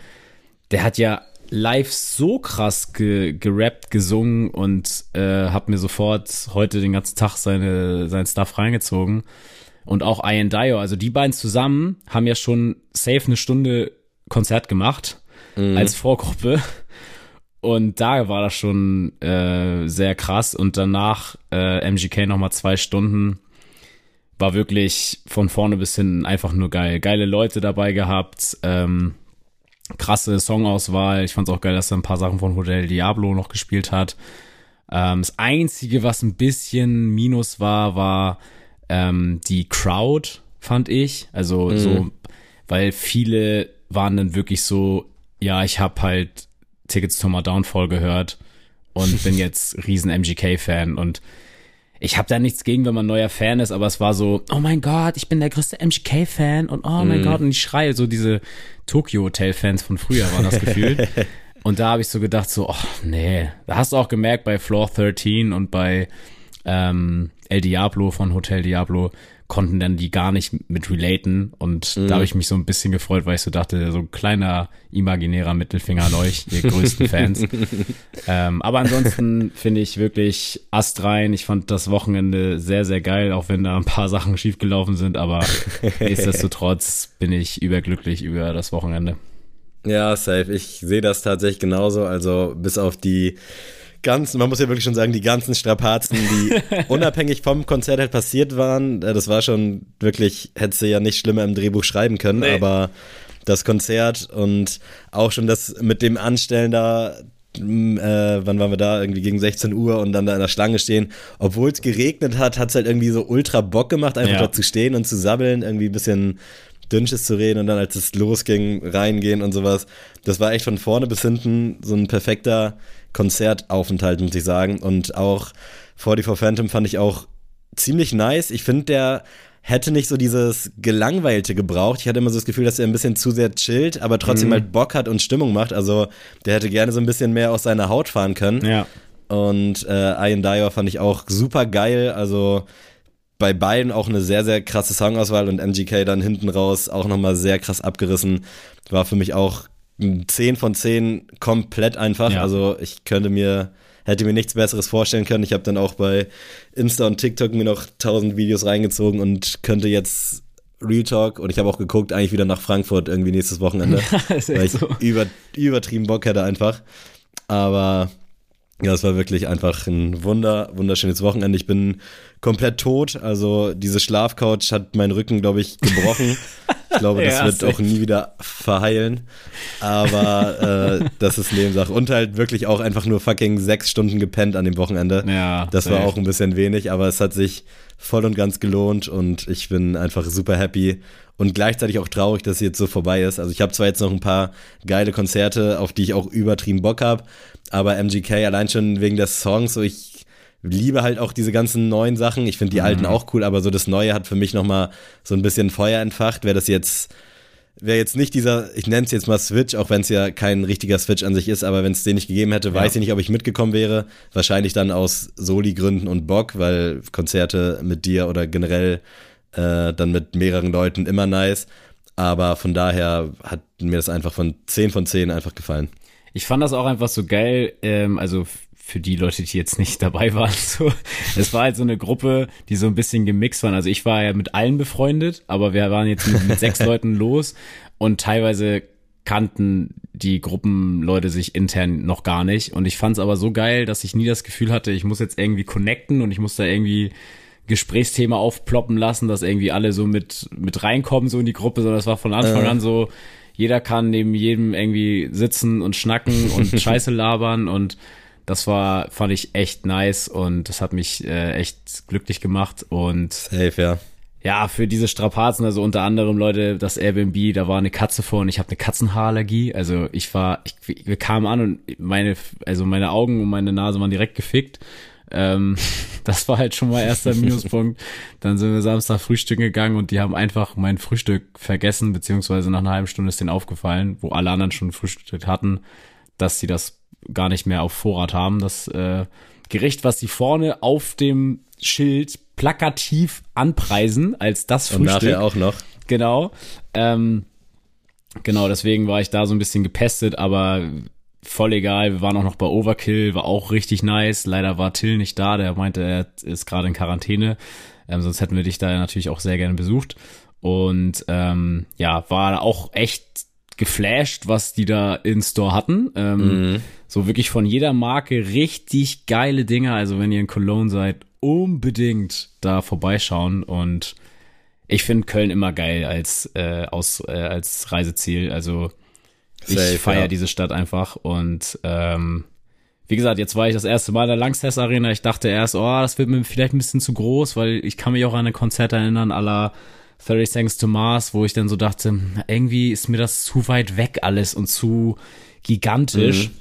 der hat ja live so krass ge gerappt, gesungen und äh, hab mir sofort heute den ganzen Tag seine, sein Stuff reingezogen. und auch Ian Dio, also die beiden zusammen haben ja schon safe eine Stunde Konzert gemacht mhm. als Vorgruppe. Und da war das schon äh, sehr krass. Und danach äh, MGK nochmal zwei Stunden. War wirklich von vorne bis hinten einfach nur geil. Geile Leute dabei gehabt. Ähm, krasse Songauswahl. Ich fand es auch geil, dass er ein paar Sachen von Hotel Diablo noch gespielt hat. Ähm, das Einzige, was ein bisschen Minus war, war ähm, die Crowd, fand ich. Also mhm. so, weil viele waren dann wirklich so, ja, ich habe halt Tickets to My Downfall gehört und bin jetzt riesen MGK-Fan und ich habe da nichts gegen, wenn man neuer Fan ist, aber es war so, oh mein Gott, ich bin der größte MGK-Fan und oh mein mm. Gott, und ich schreie so diese Tokyo Hotel-Fans von früher war das Gefühl. und da habe ich so gedacht, so, oh nee, da hast du auch gemerkt bei Floor 13 und bei ähm, El Diablo von Hotel Diablo, konnten dann die gar nicht mit relaten und mhm. da habe ich mich so ein bisschen gefreut, weil ich so dachte, so ein kleiner imaginärer Mittelfinger an euch, ihr größten Fans. ähm, aber ansonsten finde ich wirklich astrein. Ich fand das Wochenende sehr, sehr geil, auch wenn da ein paar Sachen schiefgelaufen sind, aber nichtsdestotrotz bin ich überglücklich über das Wochenende. Ja, safe. Ich sehe das tatsächlich genauso. Also bis auf die ganzen, man muss ja wirklich schon sagen, die ganzen Strapazen, die unabhängig vom Konzert halt passiert waren, äh, das war schon wirklich, hätte sie ja nicht schlimmer im Drehbuch schreiben können, nee. aber das Konzert und auch schon das mit dem Anstellen da, mm, äh, wann waren wir da? Irgendwie gegen 16 Uhr und dann da in der Schlange stehen. Obwohl es geregnet hat, hat es halt irgendwie so ultra Bock gemacht, einfach ja. dort zu stehen und zu sabbeln, irgendwie ein bisschen Dünnsches zu reden und dann, als es losging, reingehen und sowas. Das war echt von vorne bis hinten so ein perfekter Konzertaufenthalt, muss ich sagen. Und auch 44 Phantom fand ich auch ziemlich nice. Ich finde, der hätte nicht so dieses Gelangweilte gebraucht. Ich hatte immer so das Gefühl, dass er ein bisschen zu sehr chillt, aber trotzdem mhm. halt Bock hat und Stimmung macht. Also der hätte gerne so ein bisschen mehr aus seiner Haut fahren können. Ja. Und äh, Ian Dyer fand ich auch super geil. Also bei beiden auch eine sehr, sehr krasse Songauswahl und MGK dann hinten raus auch nochmal sehr krass abgerissen. War für mich auch 10 von 10 komplett einfach. Ja. Also ich könnte mir, hätte mir nichts Besseres vorstellen können. Ich habe dann auch bei Insta und TikTok mir noch 1000 Videos reingezogen und könnte jetzt Real Talk und ich habe auch geguckt, eigentlich wieder nach Frankfurt irgendwie nächstes Wochenende, weil ich so. über, übertrieben Bock hätte einfach. Aber ja, es war wirklich einfach ein wunder, wunderschönes Wochenende. Ich bin komplett tot. Also diese Schlafcouch hat meinen Rücken, glaube ich, gebrochen. Ich glaube, das ja, wird auch nie wieder verheilen. Aber äh, das ist Nebensache. Und halt wirklich auch einfach nur fucking sechs Stunden gepennt an dem Wochenende. Ja, das war auch ein bisschen wenig, aber es hat sich voll und ganz gelohnt und ich bin einfach super happy und gleichzeitig auch traurig, dass sie jetzt so vorbei ist. Also ich habe zwar jetzt noch ein paar geile Konzerte, auf die ich auch übertrieben Bock habe, aber MGK allein schon wegen des Songs, so ich liebe halt auch diese ganzen neuen Sachen. Ich finde die mhm. alten auch cool, aber so das Neue hat für mich nochmal so ein bisschen Feuer entfacht. Wäre das jetzt, wäre jetzt nicht dieser, ich nenne es jetzt mal Switch, auch wenn es ja kein richtiger Switch an sich ist, aber wenn es den nicht gegeben hätte, ja. weiß ich nicht, ob ich mitgekommen wäre. Wahrscheinlich dann aus Soli-Gründen und Bock, weil Konzerte mit dir oder generell äh, dann mit mehreren Leuten immer nice. Aber von daher hat mir das einfach von 10 von 10 einfach gefallen. Ich fand das auch einfach so geil, ähm, also für die Leute, die jetzt nicht dabei waren, so. Es war halt so eine Gruppe, die so ein bisschen gemixt waren. Also ich war ja mit allen befreundet, aber wir waren jetzt mit, mit sechs Leuten los und teilweise kannten die Gruppenleute sich intern noch gar nicht. Und ich fand es aber so geil, dass ich nie das Gefühl hatte, ich muss jetzt irgendwie connecten und ich muss da irgendwie Gesprächsthema aufploppen lassen, dass irgendwie alle so mit, mit reinkommen, so in die Gruppe, sondern das war von Anfang äh. an so, jeder kann neben jedem irgendwie sitzen und schnacken und Scheiße labern und das war, fand ich echt nice und das hat mich äh, echt glücklich gemacht und Safe, ja. Ja, für diese Strapazen, also unter anderem Leute, das Airbnb, da war eine Katze vor und ich habe eine Katzenhaarallergie. Also ich war, ich, wir kamen an und meine, also meine Augen und meine Nase waren direkt gefickt. Ähm, das war halt schon mal erster Minuspunkt. Dann sind wir Samstag frühstücken gegangen und die haben einfach mein Frühstück vergessen, beziehungsweise nach einer halben Stunde ist denen aufgefallen, wo alle anderen schon frühstückt hatten, dass sie das gar nicht mehr auf Vorrat haben. Das äh, Gericht, was sie vorne auf dem Schild plakativ anpreisen als das Frühstück. Und nachher auch noch. Genau. Ähm, genau, deswegen war ich da so ein bisschen gepestet, aber voll egal. Wir waren auch noch bei Overkill, war auch richtig nice. Leider war Till nicht da, der meinte, er ist gerade in Quarantäne. Ähm, sonst hätten wir dich da natürlich auch sehr gerne besucht. Und ähm, ja, war auch echt geflasht, was die da in Store hatten. Ähm, mhm. So wirklich von jeder Marke richtig geile Dinge. Also wenn ihr in Cologne seid, unbedingt da vorbeischauen. Und ich finde Köln immer geil als, äh, aus, äh, als Reiseziel. Also ich feiere ja. diese Stadt einfach. Und ähm, wie gesagt, jetzt war ich das erste Mal in der Langstest Arena. Ich dachte erst, oh, das wird mir vielleicht ein bisschen zu groß, weil ich kann mich auch an ein Konzert erinnern, aller 30 Seconds to Mars, wo ich dann so dachte, irgendwie ist mir das zu weit weg alles und zu gigantisch. Mhm.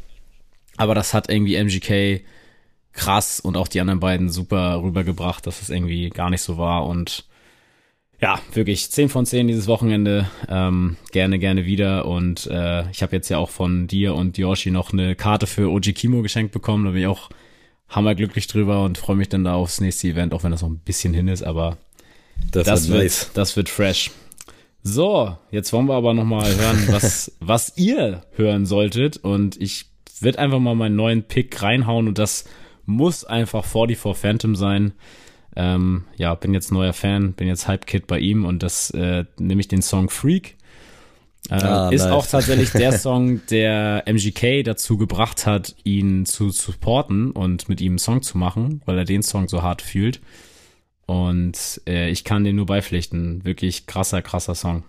Aber das hat irgendwie MGK krass und auch die anderen beiden super rübergebracht, dass es irgendwie gar nicht so war und ja, wirklich 10 von 10 dieses Wochenende. Ähm, gerne, gerne wieder. Und äh, ich habe jetzt ja auch von dir und Yoshi noch eine Karte für Oji Kimo geschenkt bekommen. Da bin ich auch hammerglücklich drüber und freue mich dann da aufs nächste Event, auch wenn das noch ein bisschen hin ist, aber das, das wird, nice. das wird fresh. So, jetzt wollen wir aber noch mal hören, was, was ihr hören solltet. Und ich werde einfach mal meinen neuen Pick reinhauen und das muss einfach 44 Phantom sein. Ähm, ja, bin jetzt neuer Fan, bin jetzt Hype-Kid bei ihm und das äh, nehme ich den Song Freak. Äh, ah, ist nice. auch tatsächlich der Song, der MGK dazu gebracht hat, ihn zu supporten und mit ihm einen Song zu machen, weil er den Song so hart fühlt. Und äh, ich kann den nur beipflichten. Wirklich krasser, krasser Song.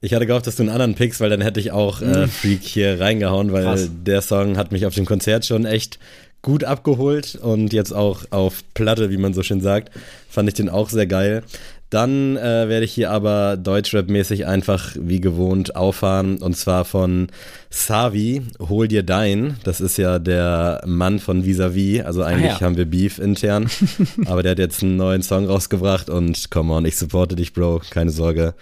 Ich hatte gehofft, dass du einen anderen pickst, weil dann hätte ich auch äh, mhm. Freak hier reingehauen, weil Krass. der Song hat mich auf dem Konzert schon echt gut abgeholt und jetzt auch auf Platte, wie man so schön sagt, fand ich den auch sehr geil. Dann äh, werde ich hier aber Deutschrap-mäßig einfach wie gewohnt auffahren und zwar von Savi, Hol dir dein. Das ist ja der Mann von Visavi, also eigentlich ah, ja. haben wir Beef intern, aber der hat jetzt einen neuen Song rausgebracht und come on, ich supporte dich, Bro, keine Sorge.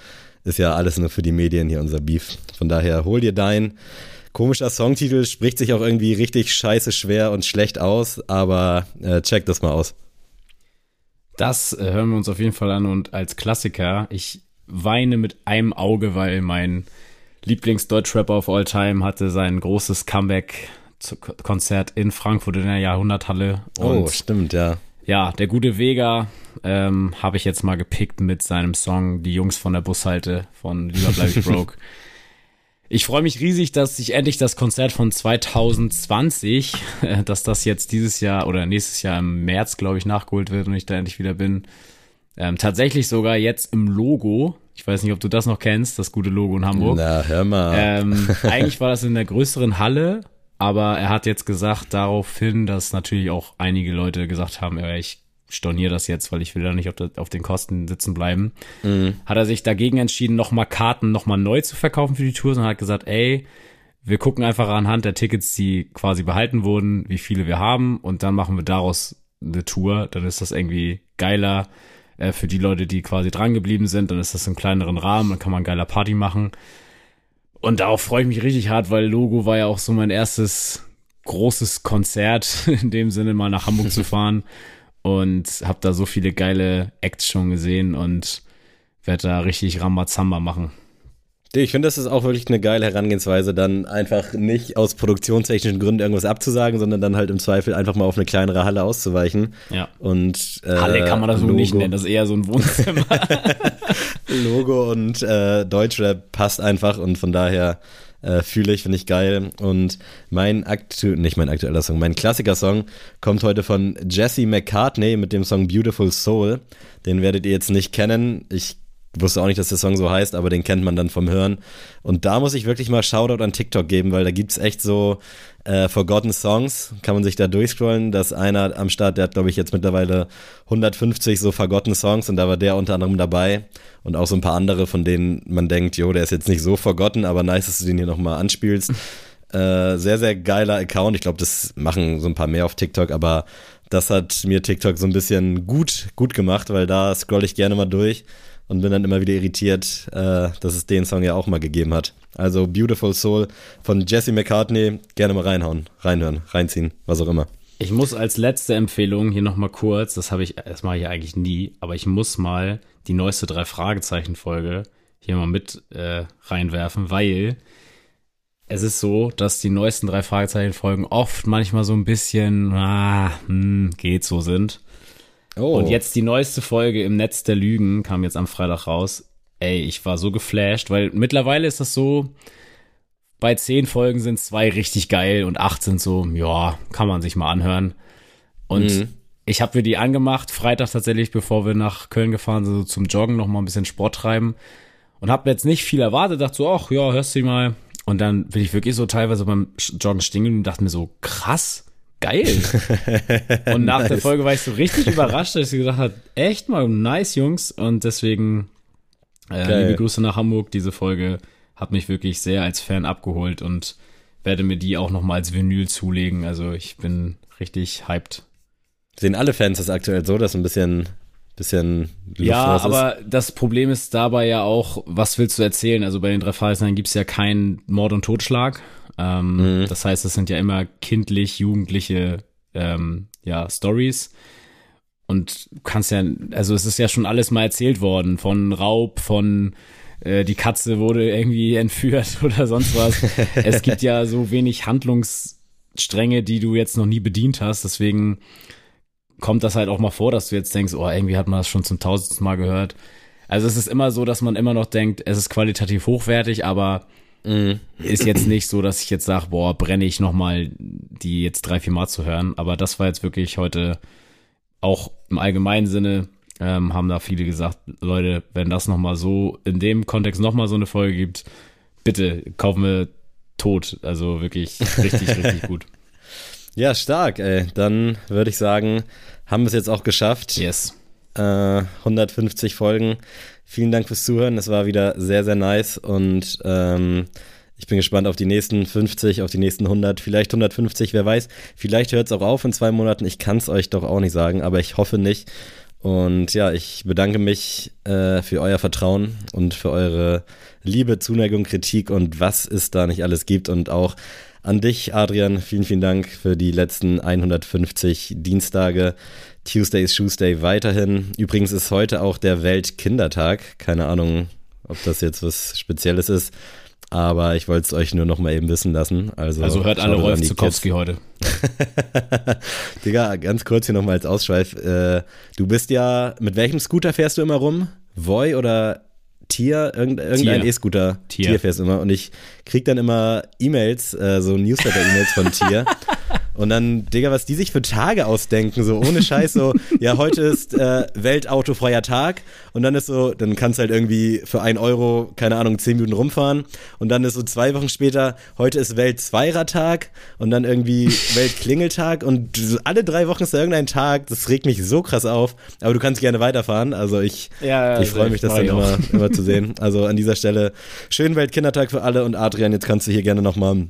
Ist ja alles nur für die Medien hier unser Beef. Von daher, hol dir dein. Komischer Songtitel, spricht sich auch irgendwie richtig scheiße schwer und schlecht aus, aber äh, check das mal aus. Das äh, hören wir uns auf jeden Fall an und als Klassiker, ich weine mit einem Auge, weil mein Lieblings-Deutschrapper of all time hatte sein großes Comeback-Konzert in Frankfurt in der Jahrhunderthalle. Oh, und oh, stimmt, ja. Ja, der gute Vega ähm, habe ich jetzt mal gepickt mit seinem Song Die Jungs von der Bushalte von Lieber bleib ich broke. Ich freue mich riesig, dass ich endlich das Konzert von 2020, äh, dass das jetzt dieses Jahr oder nächstes Jahr im März, glaube ich, nachgeholt wird und ich da endlich wieder bin. Ähm, tatsächlich sogar jetzt im Logo. Ich weiß nicht, ob du das noch kennst, das gute Logo in Hamburg. Na, hör mal. Ähm, eigentlich war das in der größeren Halle, aber er hat jetzt gesagt daraufhin, dass natürlich auch einige Leute gesagt haben, ja, ich storniere das jetzt, weil ich will da nicht auf, auf den Kosten sitzen bleiben. Mhm. Hat er sich dagegen entschieden, nochmal Karten nochmal neu zu verkaufen für die Tour, sondern hat gesagt, ey, wir gucken einfach anhand der Tickets, die quasi behalten wurden, wie viele wir haben und dann machen wir daraus eine Tour. Dann ist das irgendwie geiler äh, für die Leute, die quasi dran geblieben sind. Dann ist das im kleineren Rahmen, dann kann man geiler Party machen. Und darauf freue ich mich richtig hart, weil Logo war ja auch so mein erstes großes Konzert, in dem Sinne mal nach Hamburg zu fahren und habe da so viele geile Acts schon gesehen und werde da richtig Rambazamba machen. Ich finde, das ist auch wirklich eine geile Herangehensweise, dann einfach nicht aus produktionstechnischen Gründen irgendwas abzusagen, sondern dann halt im Zweifel einfach mal auf eine kleinere Halle auszuweichen. Ja. Und äh, Halle kann man das so nicht nennen, das ist eher so ein Wohnzimmer. Logo und äh, Deutschrap passt einfach und von daher äh, fühle ich, finde ich geil. Und mein aktu nicht mein aktueller Song, mein Klassiker-Song kommt heute von Jesse McCartney mit dem Song Beautiful Soul. Den werdet ihr jetzt nicht kennen. Ich wusste auch nicht, dass der Song so heißt, aber den kennt man dann vom Hören. Und da muss ich wirklich mal Shoutout an TikTok geben, weil da gibt's echt so äh, Forgotten Songs, kann man sich da durchscrollen. Da ist einer am Start, der hat, glaube ich, jetzt mittlerweile 150 so Forgotten Songs und da war der unter anderem dabei. Und auch so ein paar andere, von denen man denkt, jo, der ist jetzt nicht so forgotten, aber nice, dass du den hier nochmal anspielst. Äh, sehr, sehr geiler Account. Ich glaube, das machen so ein paar mehr auf TikTok, aber das hat mir TikTok so ein bisschen gut, gut gemacht, weil da scroll ich gerne mal durch und bin dann immer wieder irritiert, äh, dass es den Song ja auch mal gegeben hat. Also Beautiful Soul von Jesse McCartney, gerne mal reinhauen, reinhören, reinziehen, was auch immer. Ich muss als letzte Empfehlung hier nochmal kurz, das habe ich, das mache ich eigentlich nie, aber ich muss mal die neueste drei Fragezeichen Folge hier mal mit äh, reinwerfen, weil es ist so, dass die neuesten drei Fragezeichen-Folgen oft manchmal so ein bisschen, ah, hm, geht so sind. Oh. Und jetzt die neueste Folge im Netz der Lügen kam jetzt am Freitag raus. Ey, ich war so geflasht, weil mittlerweile ist das so, bei zehn Folgen sind zwei richtig geil und acht sind so, ja, kann man sich mal anhören. Und Mhm. ich habe mir die angemacht, Freitag tatsächlich, bevor wir nach Köln gefahren sind, so zum Joggen noch mal ein bisschen Sport treiben. Und habe jetzt nicht viel erwartet, dachte so, ach ja, hörst du die mal. Und dann bin ich wirklich so teilweise beim Joggen stehen und dachte mir so, krass, geil. und nach der Nice. Folge war ich so richtig überrascht, dass ich gesagt habe, echt mal, nice Jungs. Und deswegen äh, liebe Grüße nach Hamburg. Diese Folge hat mich wirklich sehr als Fan abgeholt und werde mir die auch noch mal als Vinyl zulegen. Also ich bin richtig hyped. Sehen alle Fans das aktuell so, dass ein bisschen, bisschen Luft Ja, aber das Problem ist dabei ja auch, was willst du erzählen? Also bei den drei Fragezeichen gibt's ja keinen Mord und Totschlag. Ähm, Mhm. Das heißt, es sind ja immer kindlich, jugendliche ähm, ja, Stories. Und du kannst ja, also es ist ja schon alles mal erzählt worden, von Raub, von äh, die Katze wurde irgendwie entführt oder sonst was. es gibt ja so wenig Handlungsstränge, die du jetzt noch nie bedient hast, deswegen kommt das halt auch mal vor, dass du jetzt denkst, oh, irgendwie hat man das schon zum tausendsten Mal gehört. Also es ist immer so, dass man immer noch denkt, es ist qualitativ hochwertig, aber Mhm. ist jetzt nicht so, dass ich jetzt sage, boah, brenne ich nochmal die jetzt drei, vier Mal zu hören. Aber das war jetzt wirklich heute auch im allgemeinen Sinne, ähm, haben da viele gesagt, Leute, wenn das nochmal so, in dem Kontext nochmal so eine Folge gibt, bitte kaufen wir tot. Also wirklich richtig, richtig gut. Ja, stark, ey. Dann würde ich sagen, haben wir es jetzt auch geschafft. Yes. Äh, 150 Folgen. Vielen Dank fürs Zuhören. Es war wieder sehr, sehr nice und ähm, ich bin gespannt auf die nächsten 50, auf die nächsten 100, vielleicht 150, wer weiß. Vielleicht hört es auch auf in zwei Monaten. Ich kann es euch doch auch nicht sagen, aber ich hoffe nicht. Und ja, ich bedanke mich äh, für euer Vertrauen und für eure Liebe, Zuneigung, Kritik und was es da nicht alles gibt. Und auch an dich, Adrian, vielen, vielen Dank für die letzten 150 Dienstage. Tuesday is Tuesday weiterhin. Übrigens ist heute auch der Weltkindertag. Keine Ahnung, ob das jetzt was Spezielles ist. Aber ich wollte es euch nur noch mal eben wissen lassen. Also, Also hört alle Rolf Zukowski heute. Digga, ganz kurz hier nochmal als Ausschweif. Äh, du bist ja, mit welchem Scooter fährst du immer rum? Voi oder Tier? Irgend, irgendein Tier. E-Scooter. Tier. Tier fährst du immer. Und ich krieg dann immer E-Mails, äh, so Newsletter-E-Mails von Tier. Und dann, Digga, was die sich für Tage ausdenken, so ohne Scheiß, so, ja, heute ist äh, Weltautofreier Tag und dann ist so, dann kannst du halt irgendwie für ein Euro, keine Ahnung, zehn Minuten rumfahren und dann ist so zwei Wochen später, heute ist Welt-Zweirad-Tag und dann irgendwie Weltklingeltag und alle drei Wochen ist da irgendein Tag, das regt mich so krass auf, aber du kannst gerne weiterfahren, also ich, Ja, ich freue mich, das dann immer, immer zu sehen. Also an dieser Stelle, schönen Weltkindertag für alle und Adrian, jetzt kannst du hier gerne nochmal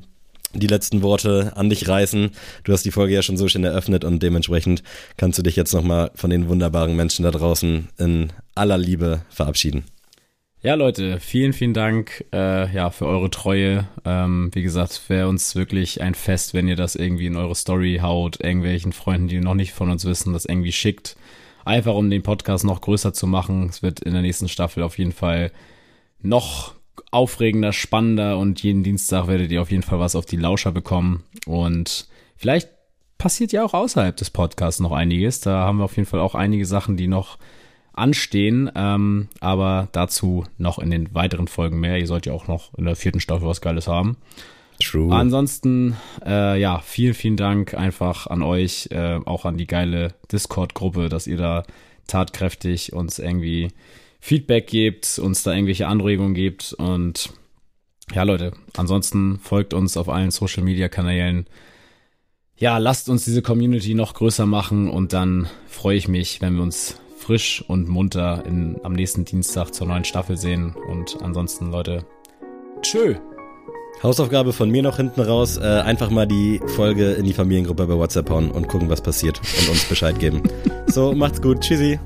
die letzten Worte an dich reißen. Du hast die Folge ja schon so schön eröffnet und dementsprechend kannst du dich jetzt nochmal von den wunderbaren Menschen da draußen in aller Liebe verabschieden. Ja, Leute, vielen, vielen Dank äh, ja, für eure Treue. Ähm, wie gesagt, wäre uns wirklich ein Fest, wenn ihr das irgendwie in eure Story haut, irgendwelchen Freunden, die noch nicht von uns wissen, das irgendwie schickt. Einfach um den Podcast noch größer zu machen. Es wird in der nächsten Staffel auf jeden Fall noch aufregender, spannender und jeden Dienstag werdet ihr auf jeden Fall was auf die Lauscher bekommen. Und vielleicht passiert ja auch außerhalb des Podcasts noch einiges. Da haben wir auf jeden Fall auch einige Sachen, die noch anstehen, ähm, aber dazu noch in den weiteren Folgen mehr. Ihr sollt ja auch noch in der vierten Staffel was Geiles haben. True. Ansonsten, äh, ja, vielen, vielen Dank einfach an euch, äh, auch an die geile Discord-Gruppe, dass ihr da tatkräftig uns irgendwie Feedback gebt, uns da irgendwelche Anregungen gebt und ja, Leute, ansonsten folgt uns auf allen Social-Media-Kanälen. Ja, lasst uns diese Community noch größer machen und dann freue ich mich, wenn wir uns frisch und munter in, am nächsten Dienstag zur neuen Staffel sehen. Und ansonsten, Leute, tschö. Hausaufgabe von mir noch hinten raus, äh, einfach mal die Folge in die Familiengruppe bei WhatsApp hauen und gucken, was passiert und uns Bescheid geben. So, macht's gut. Tschüssi.